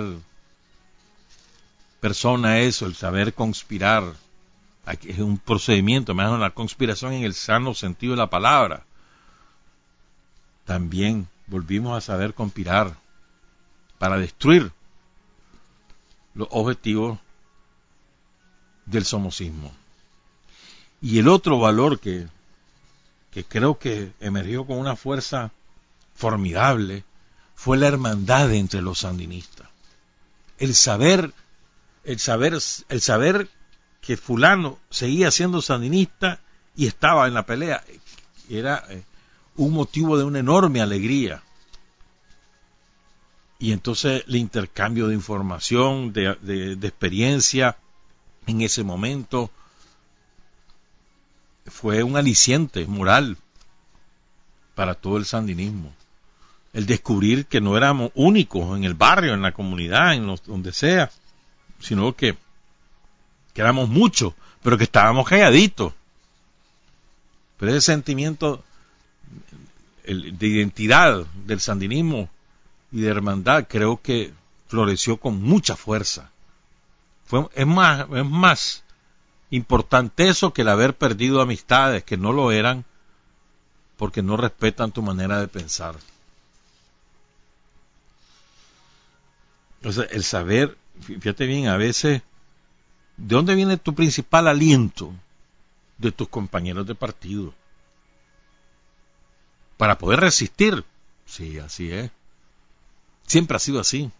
persona eso, el saber conspirar. Es un procedimiento, más la conspiración en el sano sentido de la palabra. También volvimos a saber conspirar para destruir los objetivos del somocismo. Y el otro valor que, que creo que emergió con una fuerza formidable fue la hermandad entre los sandinistas. El saber, el saber, el saber que fulano seguía siendo sandinista y estaba en la pelea era eh, un motivo de una enorme alegría y entonces el intercambio de información, de, experiencia en ese momento fue un aliciente moral para todo el sandinismo. El descubrir que no éramos únicos en el barrio, en la comunidad, en donde sea, sino que, que éramos muchos, pero que estábamos calladitos. Pero ese sentimiento de identidad del sandinismo y de hermandad creo que floreció con mucha fuerza. Fue, es, más, es más importante eso que el haber perdido amistades que no lo eran porque no respetan tu manera de pensar. O sea, el saber, fíjate bien, a veces, ¿de dónde viene tu principal aliento? De tus compañeros de partido. Para poder resistir. Sí, así es. Siempre ha sido así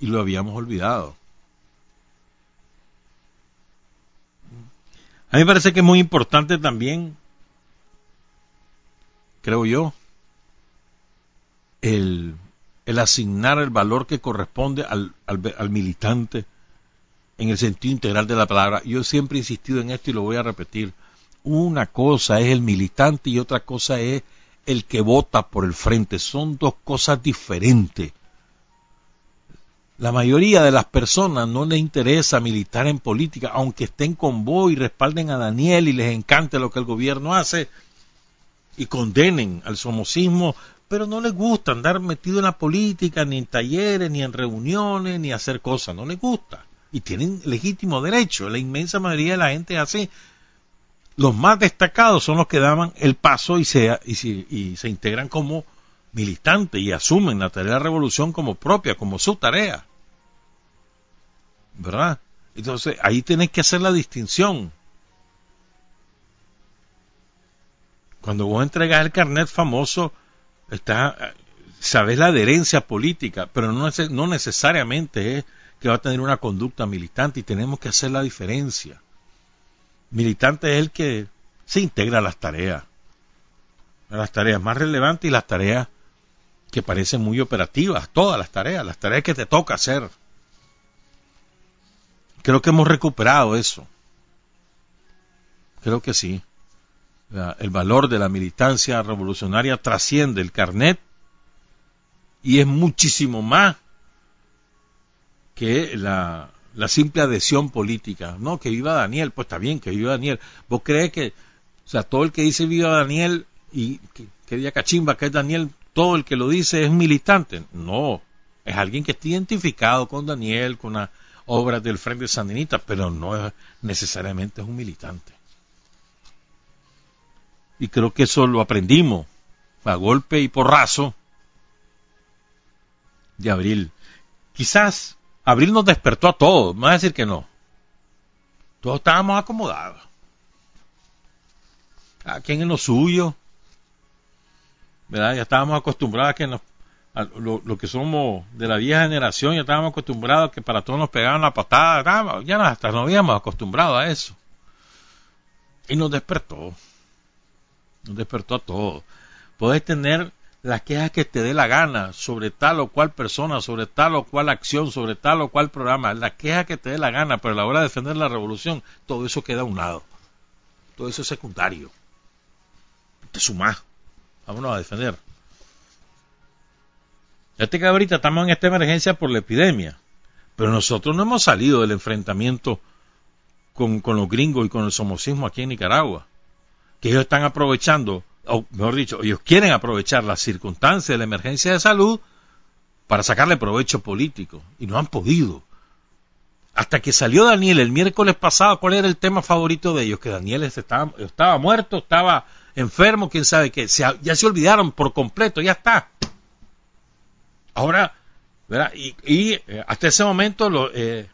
y lo habíamos olvidado. A mí me parece que es muy importante también, creo yo, el, el asignar el valor que corresponde al, al, al, militante en el sentido integral de la palabra. Yo siempre he insistido en esto y lo voy a repetir. Una cosa es el militante y otra cosa es el que vota por el frente. Son dos cosas diferentes. La mayoría de las personas no les interesa militar en política, aunque estén con vos y respalden a Daniel y les encante lo que el gobierno hace y condenen al somocismo, pero no les gusta andar metido en la política, ni en talleres, ni en reuniones, ni hacer cosas, no les gusta. Y tienen legítimo derecho, la inmensa mayoría de la gente es así. Los más destacados son los que daban el paso y se, y y se integran como militantes y asumen la tarea de la revolución como propia, como su tarea. ¿Verdad? Entonces ahí tenés que hacer la distinción. Cuando vos entregas el carnet famoso, está, sabes la adherencia política, pero no, no necesariamente es que va a tener una conducta militante y tenemos que hacer la diferencia. Militante es el que se integra a las tareas, a las tareas más relevantes y las tareas que parecen muy operativas, todas las tareas, las tareas que te toca hacer. Creo que hemos recuperado eso. Creo que sí. el valor de la militancia revolucionaria trasciende el carnet y es muchísimo más que la, simple adhesión política. No, que viva Daniel, pues está bien, que viva Daniel. ¿Vos crees que, o sea, todo el que dice viva Daniel y que, que diga cachimba que es Daniel, todo el que lo dice es militante? No, es alguien que está identificado con Daniel, con las obras del Frente Sandinista, pero no es, necesariamente es un militante. Y creo que eso lo aprendimos a golpe y porrazo de abril. Quizás abril nos despertó a todos, voy a decir que no. Todos estábamos acomodados. A quien en lo suyo. ¿Verdad? Ya estábamos acostumbrados a que nos, lo, que somos de la vieja generación, ya estábamos acostumbrados a que para todos nos pegaban la patada, ya hasta nos habíamos acostumbrado a eso. Y nos despertó. Nos despertó a todos. Puedes tener las quejas que te dé la gana sobre tal o cual persona, sobre tal o cual acción, sobre tal o cual programa, la queja que te dé la gana, pero a la hora de defender la revolución, todo eso queda a un lado. Todo eso es secundario. Te sumás. Vámonos a defender. Fíjate que ahorita estamos en esta emergencia por la epidemia, pero nosotros no hemos salido del enfrentamiento con, los gringos y con el somocismo aquí en Nicaragua, que ellos están aprovechando o mejor dicho, ellos quieren aprovechar las circunstancias de la emergencia de salud para sacarle provecho político y no han podido. Hasta que salió Daniel el miércoles pasado, ¿cuál era el tema favorito de ellos? Que Daniel estaba, estaba muerto, estaba enfermo, quién sabe qué. ya se olvidaron por completo, ya está. Ahora, ¿verdad? Y, eh, hasta ese momento lo, eh,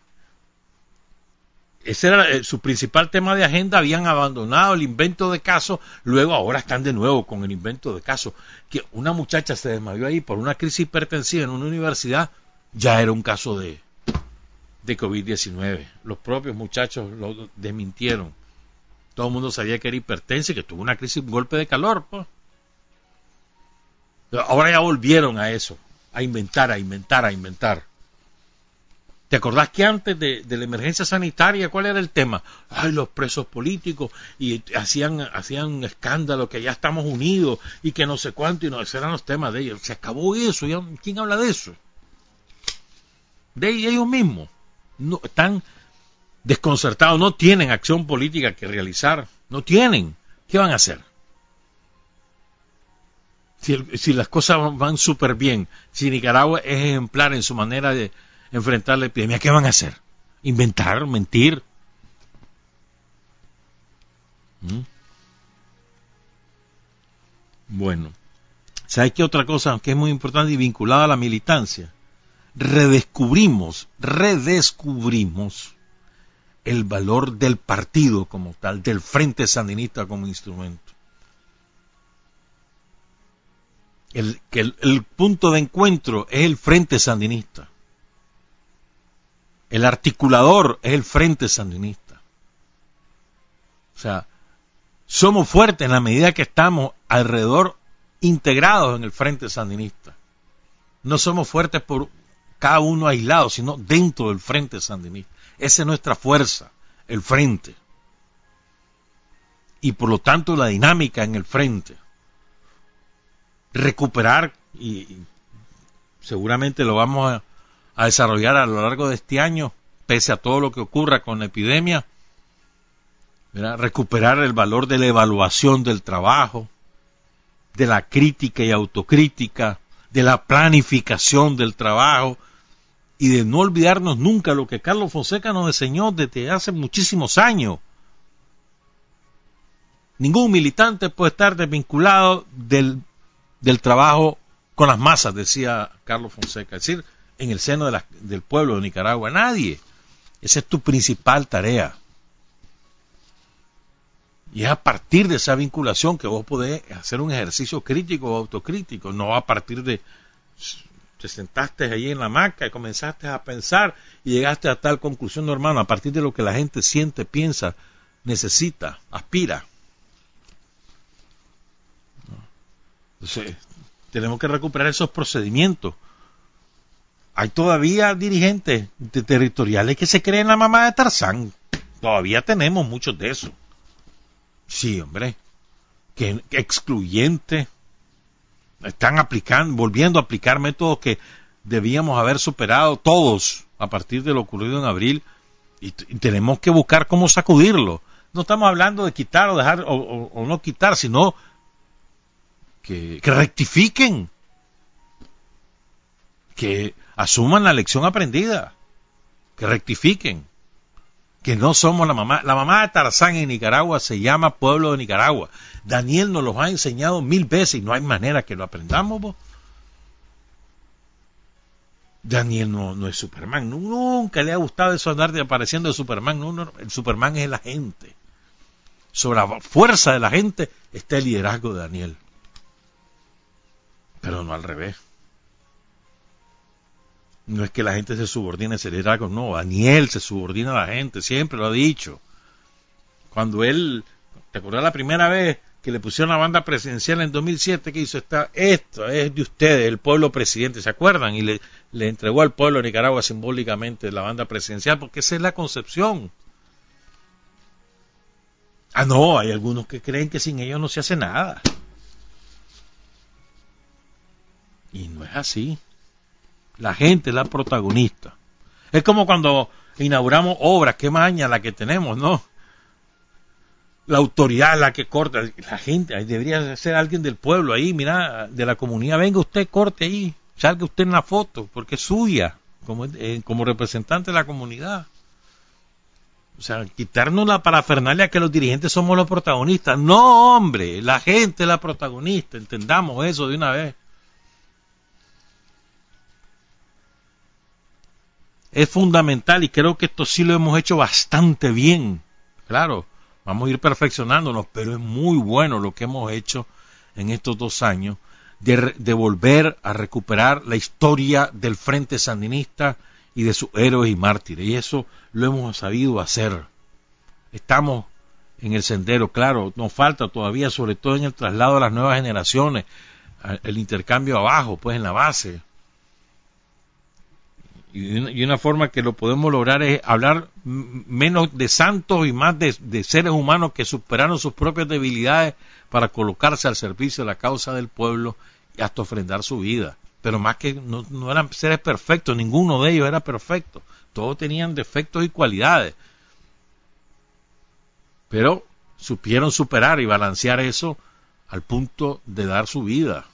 ese era eh, su principal tema de agenda, habían abandonado el invento de caso, luego ahora están de nuevo con el invento de caso. Que una muchacha se desmayó ahí por una crisis hipertensiva en una universidad, ya era un caso de, de COVID-19. Los propios muchachos lo desmintieron. Todo el mundo sabía que era hipertensa y que tuvo una crisis, un golpe de calor. Pues. Ahora ya volvieron a eso, a inventar, a inventar, a inventar. ¿Te acordás que antes de, la emergencia sanitaria, cuál era el tema? Ay, los presos políticos, y hacían, hacían escándalo, que ya estamos unidos, y que no sé cuánto, y no, esos eran los temas de ellos. Se acabó eso, ¿quién habla de eso? De ellos mismos. No, están desconcertados, no tienen acción política que realizar, no tienen. ¿Qué van a hacer? Si, si las cosas van súper bien, si Nicaragua es ejemplar en su manera de, enfrentar la epidemia, ¿qué van a hacer? ¿Inventar? ¿Mentir? ¿Mm? Bueno, ¿sabes qué otra cosa que es muy importante y vinculada a la militancia? Redescubrimos, redescubrimos el valor del partido como tal, del Frente Sandinista como instrumento. El, que el punto de encuentro es el Frente Sandinista. El articulador es el Frente Sandinista. O sea, somos fuertes en la medida que estamos alrededor integrados en el Frente Sandinista. No somos fuertes por cada uno aislado, sino dentro del Frente Sandinista. Esa es nuestra fuerza, el Frente. Y por lo tanto la dinámica en el Frente. Recuperar, y seguramente lo vamos a desarrollar a lo largo de este año, pese a todo lo que ocurra con la epidemia, recuperar el valor de la evaluación del trabajo, de la crítica y autocrítica, de la planificación del trabajo y de no olvidarnos nunca lo que Carlos Fonseca nos enseñó desde hace muchísimos años. Ningún militante puede estar desvinculado del, del trabajo con las masas, decía Carlos Fonseca. Es decir, en el seno del pueblo de Nicaragua. Nadie. Esa es tu principal tarea. Y es a partir de esa vinculación que vos podés hacer un ejercicio crítico o autocrítico, no a partir de te sentaste ahí en la hamaca y comenzaste a pensar y llegaste a tal conclusión, hermano, a partir de lo que la gente siente, piensa, necesita, aspira. Tenemos que recuperar esos procedimientos. Hay todavía dirigentes territoriales que se creen la mamá de Tarzán. Todavía tenemos muchos de esos. Sí, hombre. Que, excluyente. Están aplicando, volviendo a aplicar métodos que debíamos haber superado todos a partir de lo ocurrido en abril y, tenemos que buscar cómo sacudirlo. No estamos hablando de quitar o dejar o, no quitar, sino que, que rectifiquen, que asuman la lección aprendida, que rectifiquen que no somos la mamá. La mamá de Tarzán en Nicaragua se llama pueblo de Nicaragua. Daniel nos lo ha enseñado mil veces y no hay manera que lo aprendamos. Daniel no, es Superman. Nunca le ha gustado eso andar de apareciendo de Superman. El Superman es la gente. Sobre la fuerza de la gente está el liderazgo de Daniel. Pero no al revés. No es que la gente se subordine a ese liderazgo, no, Daniel se subordina a la gente, siempre lo ha dicho. Cuando él, ¿te acuerdas la primera vez que le pusieron la banda presidencial en 2007 que hizo esta, esto es de ustedes, el pueblo presidente, ¿se acuerdan? Y le, le entregó al pueblo de Nicaragua simbólicamente la banda presidencial, porque esa es la concepción. Ah, no, hay algunos que creen que sin ellos no se hace nada. Y no es así. La gente es la protagonista. Es como cuando inauguramos obras, qué maña la que tenemos, ¿no? La autoridad la que corta, la gente, debería ser alguien del pueblo ahí, mira, de la comunidad, venga usted, corte ahí, salga usted en la foto, porque es suya, como, eh, como representante de la comunidad. O sea, quitarnos la parafernalia que los dirigentes somos los protagonistas. No, hombre, la gente es la protagonista, entendamos eso de una vez. Es fundamental y creo que esto sí lo hemos hecho bastante bien. Claro, vamos a ir perfeccionándonos, pero es muy bueno lo que hemos hecho en estos dos años de, volver a recuperar la historia del Frente Sandinista y de sus héroes y mártires. Y eso lo hemos sabido hacer. Estamos en el sendero, claro, nos falta todavía, sobre todo en el traslado a las nuevas generaciones, el intercambio abajo, pues en la base, y una, forma que lo podemos lograr es hablar menos de santos y más de, seres humanos que superaron sus propias debilidades para colocarse al servicio de la causa del pueblo y hasta ofrendar su vida. Pero más que no, no eran seres perfectos, ninguno de ellos era perfecto. Todos tenían defectos y cualidades. Pero supieron superar y balancear eso al punto de dar su vida.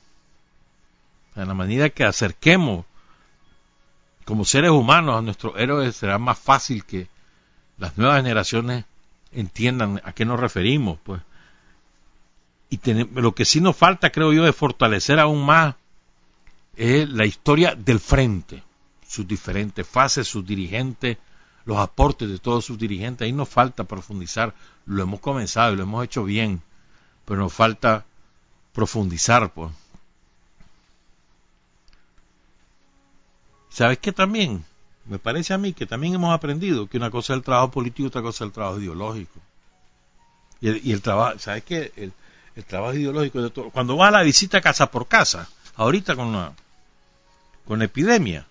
En la medida que acerquemos como seres humanos a nuestros héroes será más fácil que las nuevas generaciones entiendan a qué nos referimos, pues. Y lo que sí nos falta, creo yo, es fortalecer aún más es la historia del frente, sus diferentes fases, sus dirigentes, los aportes de todos sus dirigentes. Ahí nos falta profundizar. Lo hemos comenzado y lo hemos hecho bien, pero nos falta profundizar, pues. ¿Sabes qué también? Me parece a mí que también hemos aprendido que una cosa es el trabajo político otra cosa es el trabajo ideológico. Y el, trabajo, ¿sabes qué? El, trabajo ideológico de todo. Cuando vas a la visita casa por casa, ahorita con la, con la epidemia,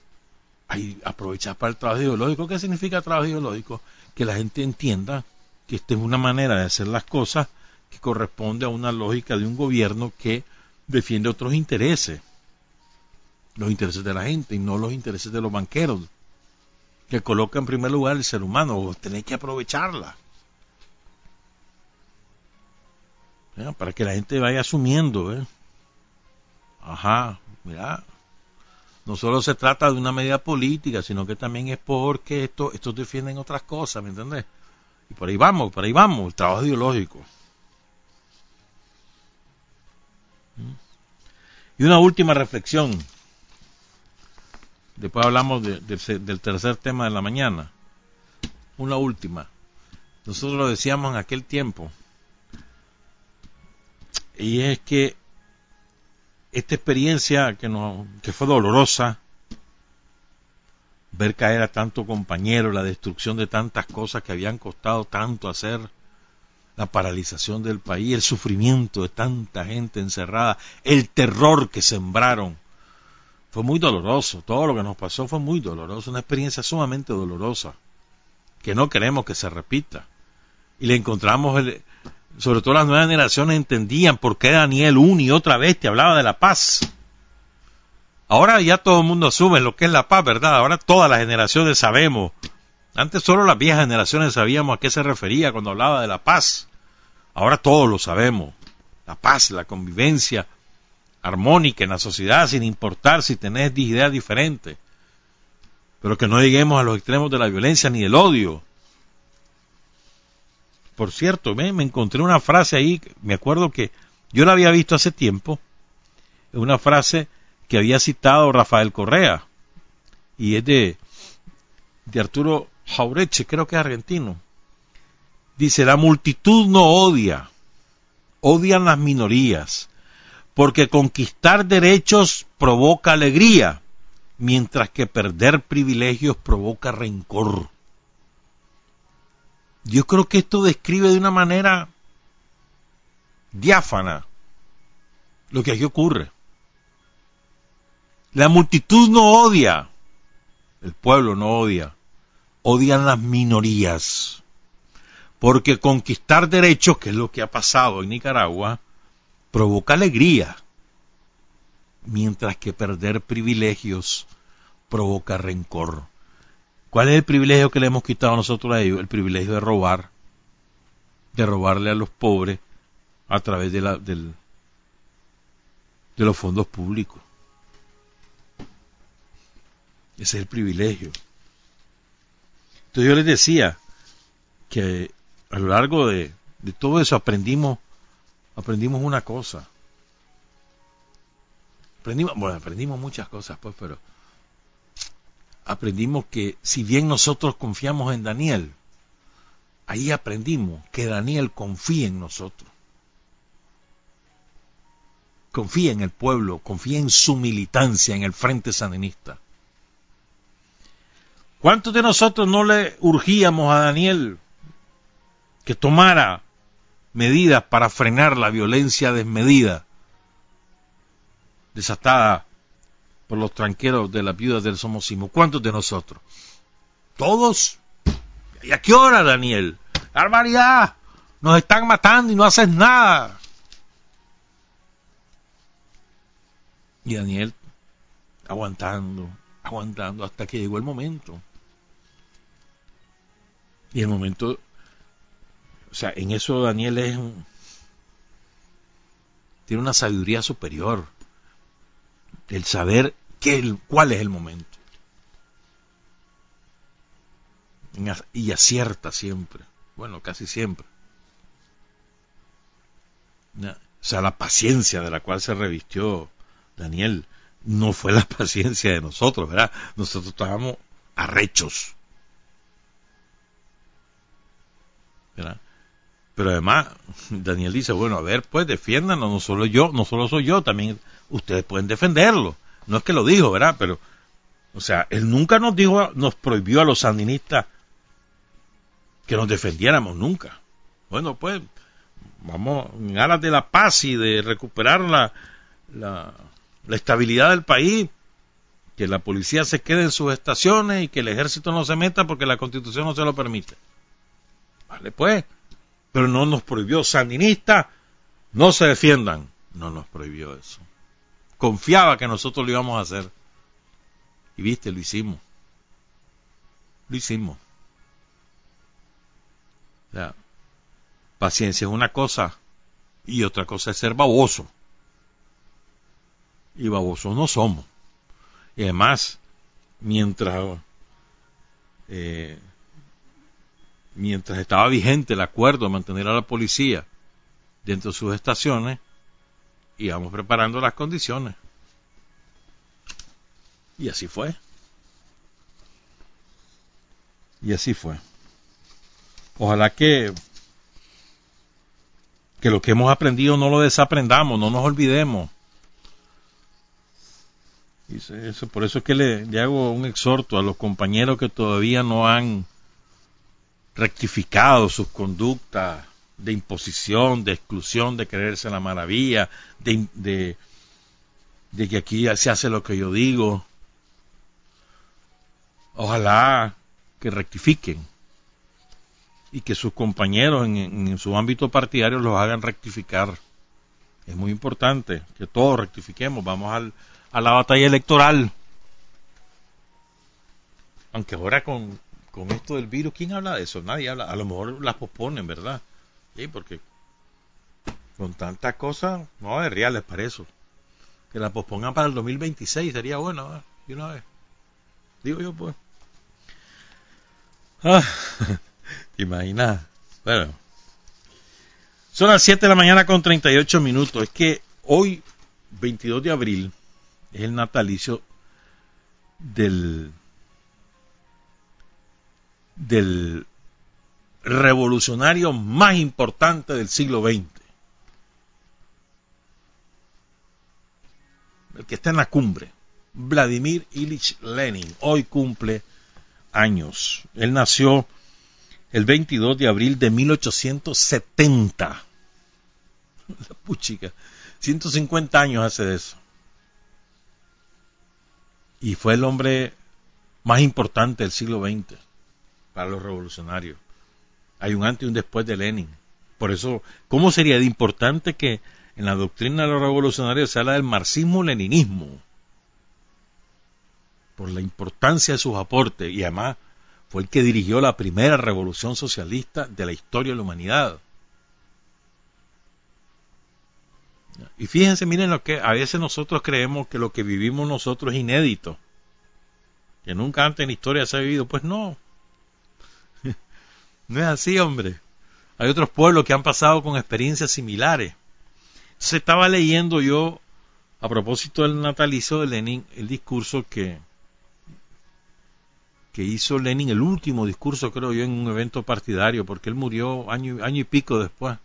hay aprovechar para el trabajo ideológico. ¿Qué significa trabajo ideológico? Que la gente entienda que esta es una manera de hacer las cosas que corresponde a una lógica de un gobierno que defiende otros intereses los intereses de la gente y no los intereses de los banqueros, que coloca en primer lugar el ser humano, o tenéis que aprovecharla. Para que la gente vaya asumiendo, ¿eh? Ajá, mira, no solo se trata de una medida política, sino que también es porque esto, estos defienden otras cosas, ¿me entiendes? Y por ahí vamos, por ahí vamos, el trabajo ideológico. ¿Mm? Y una última reflexión. Después hablamos del tercer tema de la mañana. Una última. Nosotros lo decíamos en aquel tiempo. Y es que esta experiencia que, no, que fue dolorosa, ver caer a tanto compañero, la destrucción de tantas cosas que habían costado tanto hacer, la paralización del país, el sufrimiento de tanta gente encerrada, el terror que sembraron. Fue muy doloroso, todo lo que nos pasó fue muy doloroso, una experiencia sumamente dolorosa, que no queremos que se repita. Y le encontramos, el, sobre todo las nuevas generaciones entendían por qué Daniel una y otra vez te hablaba de la paz. Ahora ya todo el mundo asume lo que es la paz, ¿verdad? Ahora todas las generaciones sabemos. Antes solo las viejas generaciones sabíamos a qué se refería cuando hablaba de la paz. Ahora todos lo sabemos. La paz, la convivencia armónica en la sociedad, sin importar si tenés ideas diferentes. Pero que no lleguemos a los extremos de la violencia ni del odio. Por cierto, me, me encontré una frase ahí, me acuerdo que yo la había visto hace tiempo, una frase que había citado Rafael Correa, y es de, de Arturo Jaureche, creo que es argentino. Dice, la multitud no odia, odian las minorías, porque conquistar derechos provoca alegría, mientras que perder privilegios provoca rencor. Yo creo que esto describe de una manera diáfana lo que aquí ocurre. La multitud no odia, el pueblo no odia, odian las minorías. Porque conquistar derechos, que es lo que ha pasado en Nicaragua, provoca alegría, mientras que perder privilegios provoca rencor. ¿Cuál es el privilegio que le hemos quitado nosotros a ellos? El privilegio de robar, de robarle a los pobres a través de, la, del, de los fondos públicos. Ese es el privilegio. Entonces yo les decía que a lo largo de, de todo eso aprendimos, aprendimos una cosa. Aprendimos, bueno, aprendimos muchas cosas, pues, pero aprendimos que si bien nosotros confiamos en Daniel, ahí aprendimos que Daniel confía en nosotros. Confía en el pueblo, confía en su militancia en el frente sandinista. ¿Cuántos de nosotros no le urgíamos a Daniel que tomara medidas para frenar la violencia desmedida desatada por los tranqueros de las viudas del Somosimo? ¿Cuántos de nosotros? ¿Todos? ¿Y a qué hora, Daniel? ¡Barbaridad! Nos están matando y no haces nada. Y Daniel aguantando, aguantando hasta que llegó el momento. Y el momento, o sea, en eso Daniel es un, tiene una sabiduría superior, el saber qué, cuál es el momento. Y acierta siempre, bueno, casi siempre. O sea, la paciencia de la cual se revistió Daniel no fue la paciencia de nosotros, ¿verdad? Nosotros estábamos arrechos. Pero además, Daniel dice, bueno, a ver, pues defiéndanos, no solo yo, no solo soy yo, también ustedes pueden defenderlo. No es que lo dijo, ¿verdad? Pero, o sea, él nunca nos dijo, nos prohibió a los sandinistas que nos defendiéramos, nunca. Bueno, pues, vamos, en aras de la paz y de recuperar la, la, la estabilidad del país, que la policía se quede en sus estaciones y que el ejército no se meta porque la constitución no se lo permite. Vale, pues. Pero no nos prohibió sandinista, no se defiendan. No nos prohibió eso. Confiaba que nosotros lo íbamos a hacer. Y viste, lo hicimos. Lo hicimos. O paciencia es una cosa y otra cosa es ser baboso. Y babosos no somos. Y además, mientras eh, mientras estaba vigente el acuerdo de mantener a la policía dentro de sus estaciones, íbamos preparando las condiciones. Y así fue. Y así fue. Ojalá que que lo que hemos aprendido no lo desaprendamos, no nos olvidemos. Eso, por eso es que le, le hago un exhorto a los compañeros que todavía no han rectificado sus conductas de imposición, de exclusión, de creerse la maravilla, de, de, de que aquí se hace lo que yo digo. Ojalá que rectifiquen y que sus compañeros en, en, su ámbito partidario los hagan rectificar. Es muy importante que todos rectifiquemos. Vamos al, a la batalla electoral. Aunque ahora con, con esto del virus, ¿quién habla de eso? Nadie habla. A lo mejor las posponen, ¿verdad? Sí, porque con tantas cosas no haber reales para eso. Que la pospongan para el 2026 sería bueno, ¿eh? Y una vez. Digo yo, pues. Ah, imagina. Bueno. Son las 7 de la mañana con 38 minutos. Es que hoy, 22 de abril, es el natalicio del del revolucionario más importante del siglo XX. El que está en la cumbre, Vladimir Ilich Lenin, hoy cumple años. Él nació el 22 de abril de 1870. La puchica, 150 años hace de eso. Y fue el hombre más importante del siglo XX para los revolucionarios. Hay un antes y un después de Lenin. Por eso, ¿cómo sería de importante que en la doctrina de los revolucionarios se habla del marxismo-leninismo? Por la importancia de sus aportes y además fue el que dirigió la primera revolución socialista de la historia de la humanidad. Y fíjense, miren lo que a veces nosotros creemos que lo que vivimos nosotros es inédito, que nunca antes en la historia se ha vivido. Pues no, no es así, hombre. Hay otros pueblos que han pasado con experiencias similares. Se estaba leyendo yo, a propósito del natalicio de Lenin, el discurso que, que hizo Lenin, el último discurso, creo yo, en un evento partidario, porque él murió año, año y pico después.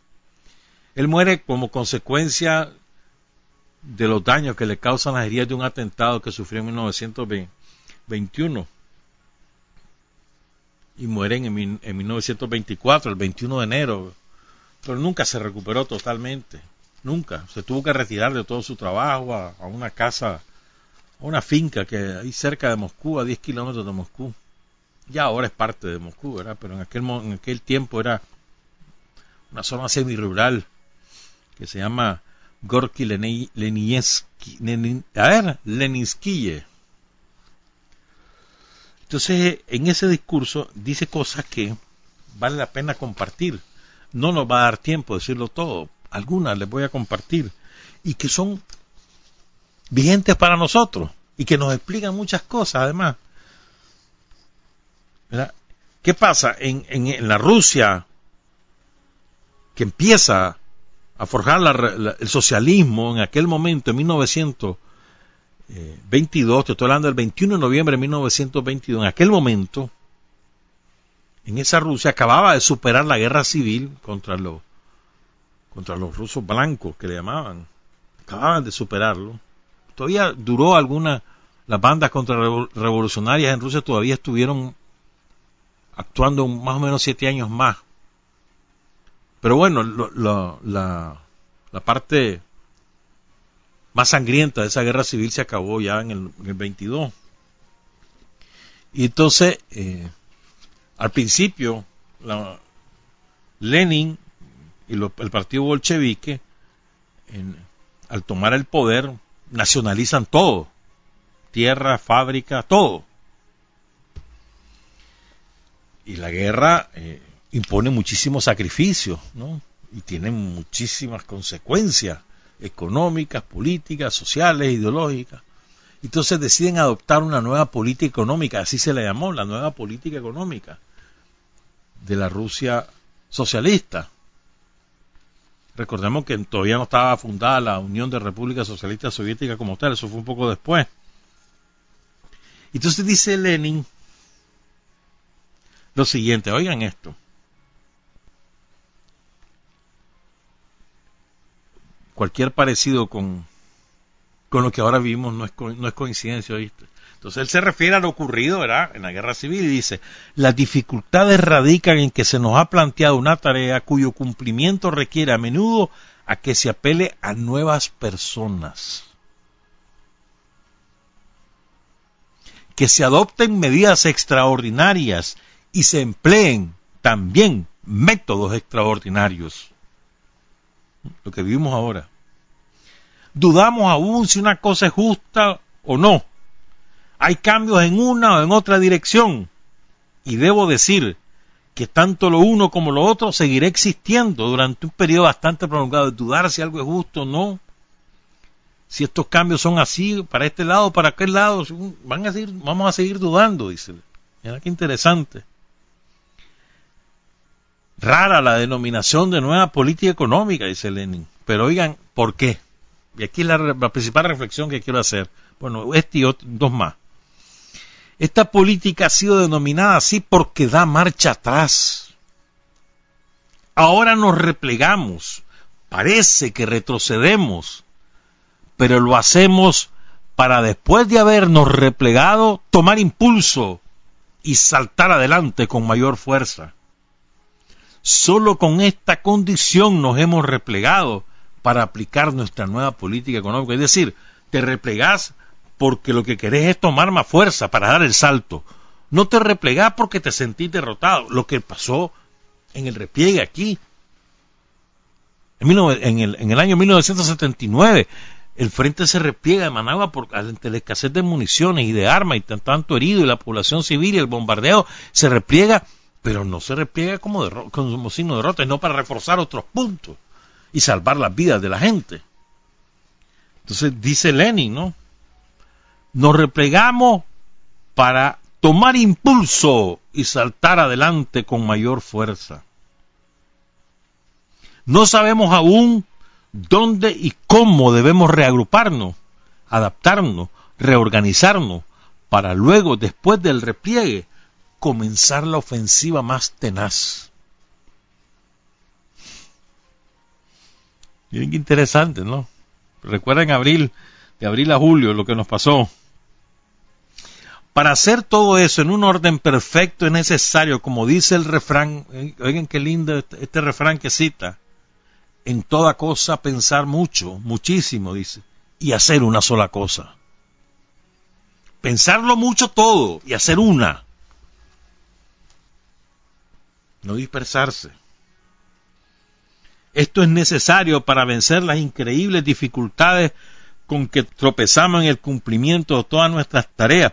Él muere como consecuencia de los daños que le causan las heridas de un atentado que sufrió en 1921 y muere en, en 1924, el 21 de enero, pero nunca se recuperó totalmente, nunca. Se tuvo que retirar de todo su trabajo a, una casa, a una finca que hay cerca de Moscú, a 10 kilómetros de Moscú. Ya ahora es parte de Moscú, ¿verdad? Pero en aquel, en aquel tiempo era una zona semi-rural que se llama Gorky Leninsky, ver, Leninsky. Entonces, en ese discurso dice cosas que vale la pena compartir. No nos va a dar tiempo de decirlo todo. Algunas les voy a compartir. Y que son vigentes para nosotros. Y que nos explican muchas cosas, además. ¿Qué pasa en, en, la Rusia que empieza a forjar el socialismo en aquel momento, en 1922, te estoy hablando del 21 de noviembre de 1922, en aquel momento, en esa Rusia acababa de superar la guerra civil contra los, contra los rusos blancos que le llamaban, acababan de superarlo. Todavía duró alguna, las bandas contrarrevolucionarias en Rusia todavía estuvieron actuando más o menos siete años más. Pero bueno, la, la, parte más sangrienta de esa guerra civil se acabó ya en el, 22. Y entonces, eh, al principio, Lenin y el partido bolchevique, al tomar el poder, nacionalizan todo, tierra, fábrica, todo. Y la guerra eh, impone muchísimos sacrificios, ¿no? Y tiene muchísimas consecuencias económicas, políticas, sociales, ideológicas. Entonces deciden adoptar una nueva política económica, así se le llamó, la nueva política económica de la Rusia socialista. Recordemos que todavía no estaba fundada la Unión de Repúblicas Socialistas Soviéticas como tal, eso fue un poco después. Entonces dice Lenin lo siguiente, oigan esto. Cualquier parecido con, con lo que ahora vivimos no es, no es coincidencia. Entonces él se refiere a lo ocurrido ¿verdad? en la guerra civil y dice, las dificultades radican en que se nos ha planteado una tarea cuyo cumplimiento requiere a menudo a que se apele a nuevas personas. Que se adopten medidas extraordinarias y se empleen también métodos extraordinarios. Lo que vivimos ahora. Dudamos aún si una cosa es justa o no hay cambios en una o en otra dirección. Y debo decir que tanto lo uno como lo otro seguirá existiendo durante un periodo bastante prolongado de dudar si algo es justo o no. Si estos cambios son así, para este lado, para aquel lado, van a seguir, vamos a seguir dudando, dice. Mira qué interesante. Rara la denominación de nueva política económica, dice Lenin. Pero oigan, ¿por qué? Y aquí es la, principal reflexión que quiero hacer. Bueno, este y dos más. Esta política ha sido denominada así porque da marcha atrás. Ahora nos replegamos, parece que retrocedemos, pero lo hacemos para después de habernos replegado tomar impulso y saltar adelante con mayor fuerza. Solo con esta condición nos hemos replegado para aplicar nuestra nueva política económica. Es decir, te replegás porque lo que querés es tomar más fuerza para dar el salto. No te replegás porque te sentís derrotado. Lo que pasó en el repliegue aquí, en, el, año 1979, el frente se repliega de Managua por, ante la escasez de municiones y de armas y tanto herido y la población civil y el bombardeo se repliega, pero no se repliega como, como signo de derrota, no para reforzar otros puntos y salvar las vidas de la gente. Entonces dice Lenin, ¿no? nos replegamos para tomar impulso y saltar adelante con mayor fuerza. No sabemos aún dónde y cómo debemos reagruparnos, adaptarnos, reorganizarnos, para luego, después del repliegue, comenzar la ofensiva más tenaz. Miren qué interesante, ¿no? Recuerden abril, de abril a julio, lo que nos pasó. Para hacer todo eso en un orden perfecto es necesario, como dice el refrán, eh, oigan qué lindo este, este, refrán que cita, en toda cosa pensar mucho, muchísimo, dice, y hacer una sola cosa. Pensarlo mucho todo y hacer una. No dispersarse. Esto es necesario para vencer las increíbles dificultades con que tropezamos en el cumplimiento de todas nuestras tareas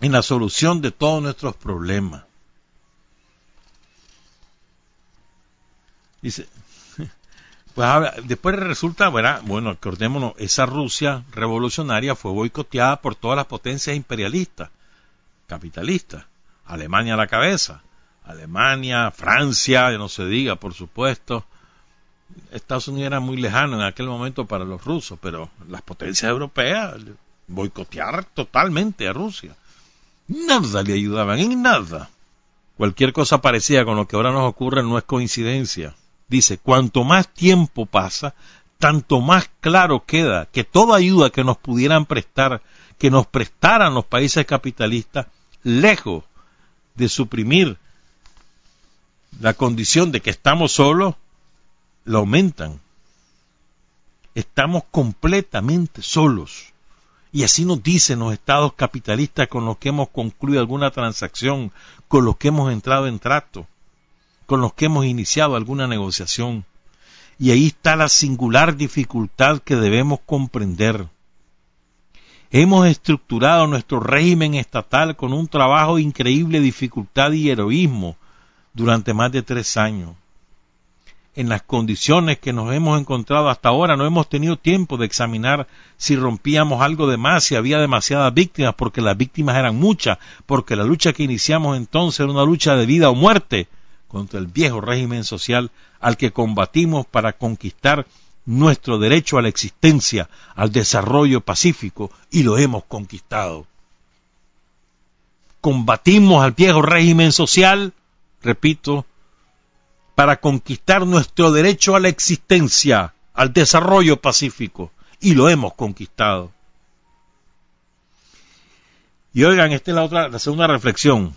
en la solución de todos nuestros problemas. Dice, pues después resulta, bueno, acordémonos, esa Rusia revolucionaria fue boicoteada por todas las potencias imperialistas, capitalistas, Alemania a la cabeza, Alemania, Francia, no se diga, por supuesto, Estados Unidos era muy lejano en aquel momento para los rusos, pero las potencias europeas boicotearon totalmente a Rusia. Nada le ayudaban, en nada. Cualquier cosa parecida con lo que ahora nos ocurre no es coincidencia. Dice, cuanto más tiempo pasa, tanto más claro queda que toda ayuda que nos pudieran prestar, que nos prestaran los países capitalistas, lejos de suprimir la condición de que estamos solos, la aumentan. Estamos completamente solos. Y así nos dicen los estados capitalistas con los que hemos concluido alguna transacción, con los que hemos entrado en trato, con los que hemos iniciado alguna negociación. Y ahí está la singular dificultad que debemos comprender. Hemos estructurado nuestro régimen estatal con un trabajo de increíble dificultad y heroísmo durante más de tres años en las condiciones que nos hemos encontrado hasta ahora, no hemos tenido tiempo de examinar si rompíamos algo de más, si había demasiadas víctimas, porque las víctimas eran muchas, porque la lucha que iniciamos entonces era una lucha de vida o muerte contra el viejo régimen social al que combatimos para conquistar nuestro derecho a la existencia, al desarrollo pacífico, y lo hemos conquistado. Combatimos al viejo régimen social, repito, para conquistar nuestro derecho a la existencia, al desarrollo pacífico y lo hemos conquistado. Y oigan, esta es la otra, la segunda reflexión.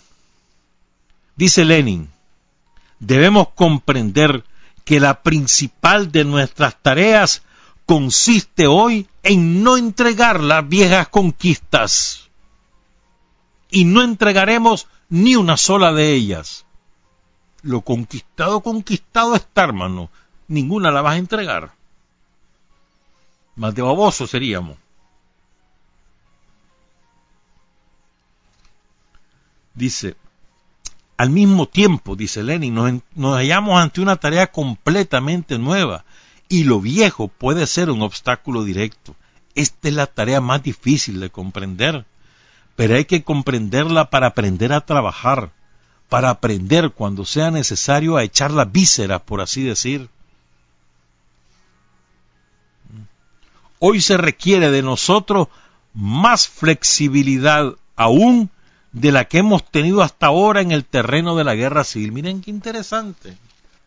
Dice Lenin, debemos comprender que la principal de nuestras tareas consiste hoy en no entregar las viejas conquistas. Y no entregaremos ni una sola de ellas. Lo conquistado, conquistado está, hermano. Ninguna la vas a entregar. Más de baboso seríamos. Dice, al mismo tiempo, dice Lenin, nos, nos, hallamos ante una tarea completamente nueva y lo viejo puede ser un obstáculo directo. Esta es la tarea más difícil de comprender, pero hay que comprenderla para aprender a trabajar, para aprender cuando sea necesario a echar las vísceras, por así decir. Hoy se requiere de nosotros más flexibilidad aún de la que hemos tenido hasta ahora en el terreno de la guerra civil. Miren qué interesante.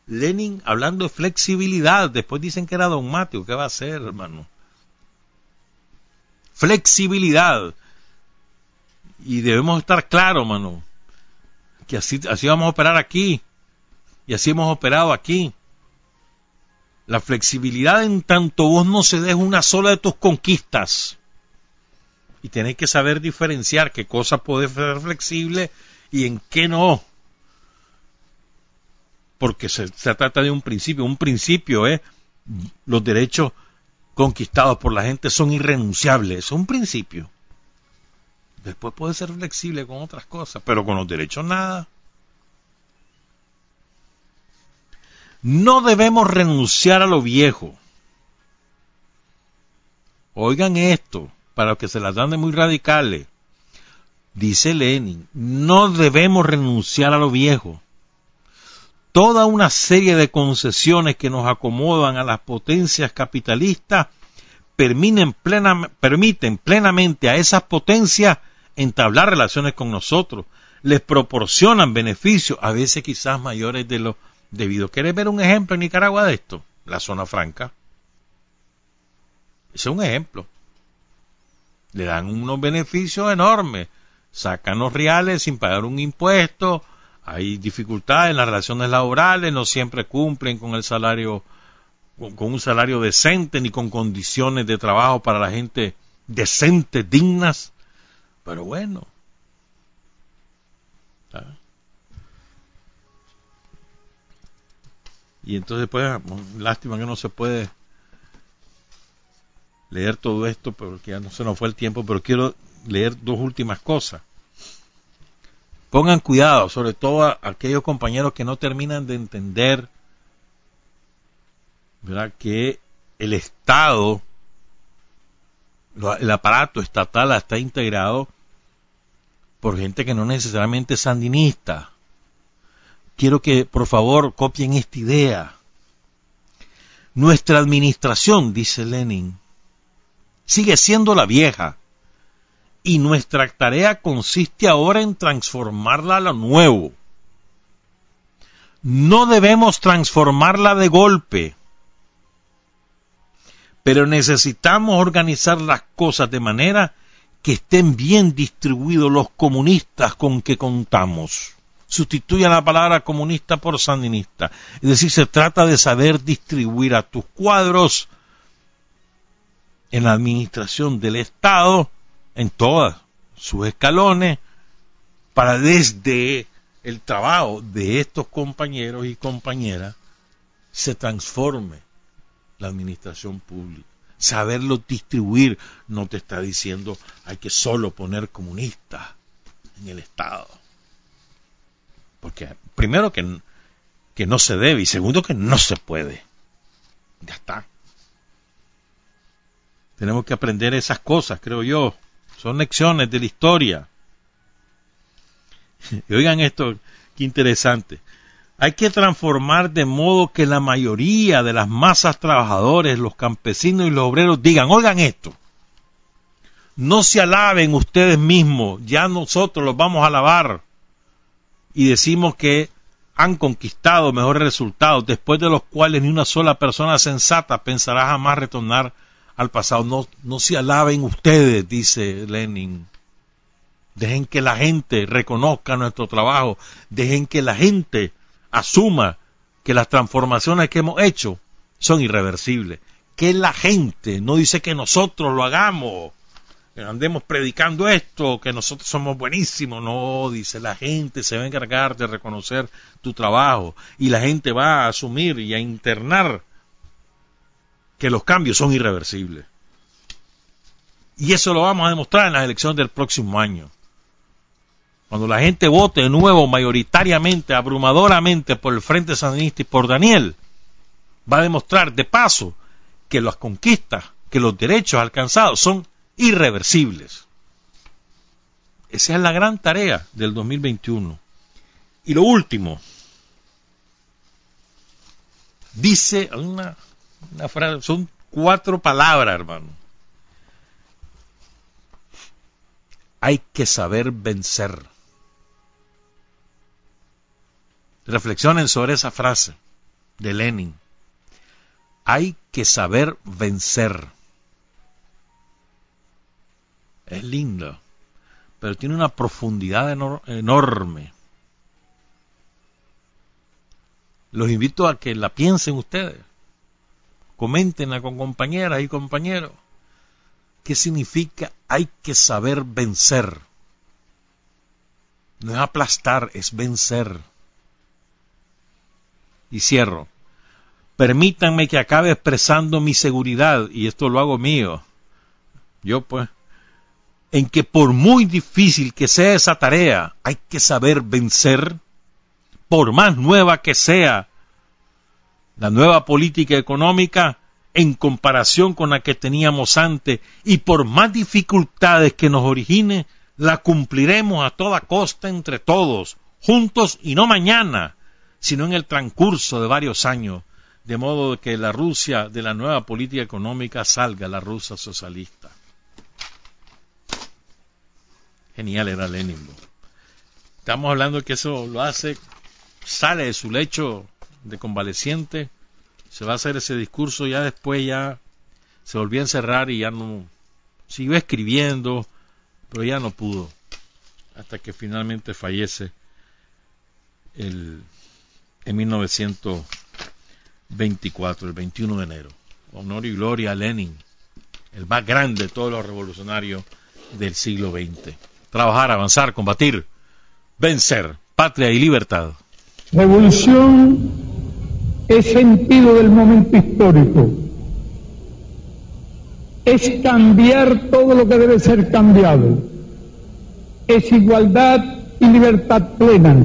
Lenin hablando de flexibilidad, después dicen que era dogmático, ¿qué va a hacer, hermano? Flexibilidad. Y debemos estar claros, hermano, que así, así vamos a operar aquí, y así hemos operado aquí. La flexibilidad en tanto vos no se des una sola de tus conquistas y tenéis que saber diferenciar qué cosa puede ser flexible y en qué no. Porque se, trata de un principio. Un principio es los derechos conquistados por la gente son irrenunciables. Es un principio. Después puede ser flexible con otras cosas, pero con los derechos nada. No debemos renunciar a lo viejo. Oigan esto para que se las dan de muy radicales. Dice Lenin, no debemos renunciar a lo viejo. Toda una serie de concesiones que nos acomodan a las potencias capitalistas permiten, permiten plenamente a esas potencias entablar relaciones con nosotros, les proporcionan beneficios, a veces quizás mayores de lo debido. ¿Quieres ver un ejemplo en Nicaragua de esto? La zona franca. Ese es un ejemplo le dan unos beneficios enormes, sacan los reales sin pagar un impuesto, hay dificultades en las relaciones laborales, no siempre cumplen con el salario, con, un salario decente ni con condiciones de trabajo para la gente decente, dignas, pero bueno. Y entonces, pues, lástima que no se puede leer todo esto, porque ya no se nos fue el tiempo, pero quiero leer dos últimas cosas. Pongan cuidado, sobre todo a aquellos compañeros que no terminan de entender ¿verdad? que el Estado, el aparato estatal está integrado por gente que no necesariamente es sandinista. Quiero que por favor copien esta idea. Nuestra administración, dice Lenin, sigue siendo la vieja. Y nuestra tarea consiste ahora en transformarla a lo nuevo. No debemos transformarla de golpe, pero necesitamos organizar las cosas de manera que estén bien distribuidos los comunistas con que contamos. Sustituya la palabra comunista por sandinista. Es decir, se trata de saber distribuir a tus cuadros en la administración del Estado, en todos sus escalones, para desde el trabajo de estos compañeros y compañeras se transforme la administración pública. Saberlo distribuir no te está diciendo hay que solo poner comunistas en el Estado. Porque primero que, que no se debe y segundo que no se puede. Ya está. Tenemos que aprender esas cosas, creo yo. Son lecciones de la historia. Y oigan esto, qué interesante. Hay que transformar de modo que la mayoría de las masas trabajadores, los campesinos y los obreros digan, oigan esto, no se alaben ustedes mismos, ya nosotros los vamos a alabar. Y decimos que han conquistado mejores resultados, después de los cuales ni una sola persona sensata pensará jamás retornar al pasado. No, no se alaben ustedes, dice Lenin. Dejen que la gente reconozca nuestro trabajo. Dejen que la gente asuma que las transformaciones que hemos hecho son irreversibles. Que la gente no dice que nosotros lo hagamos, que andemos predicando esto, que nosotros somos buenísimos. No, dice la gente se va a encargar de reconocer tu trabajo y la gente va a asumir y a internar que los cambios son irreversibles. Y eso lo vamos a demostrar en las elecciones del próximo año. Cuando la gente vote de nuevo mayoritariamente, abrumadoramente por el Frente Sandinista y por Daniel, va a demostrar de paso que las conquistas, que los derechos alcanzados son irreversibles. Esa es la gran tarea del 2021. Y lo último, dice una, una frase, son cuatro palabras, hermano. Hay que saber vencer. Reflexionen sobre esa frase de Lenin. Hay que saber vencer. Es linda, pero tiene una profundidad enorme. Los invito a que la piensen ustedes. Coméntenla con compañeras y compañeros. ¿Qué significa hay que saber vencer? No es aplastar, es vencer y cierro. Permítanme que acabe expresando mi seguridad, y esto lo hago mío. Yo pues, en que por muy difícil que sea esa tarea, hay que saber vencer, por más nueva que sea la nueva política económica en comparación con la que teníamos antes, y por más dificultades que nos origine, la cumpliremos a toda costa entre todos, juntos y no mañana, sino en el transcurso de varios años, de modo que la Rusia de la nueva política económica salga la Rusia socialista. Genial era Lenin. Estamos hablando que eso lo hace, sale de su lecho de convaleciente, se va a hacer ese discurso, ya después ya se volvió a encerrar y ya no, siguió escribiendo, pero ya no pudo, hasta que finalmente fallece el en 1924, el 21 de enero. Honor y gloria a Lenin, el más grande de todos los revolucionarios del siglo XX. Trabajar, avanzar, combatir, vencer, patria y libertad. Revolución es sentido del momento histórico. Es cambiar todo lo que debe ser cambiado. Es igualdad y libertad plena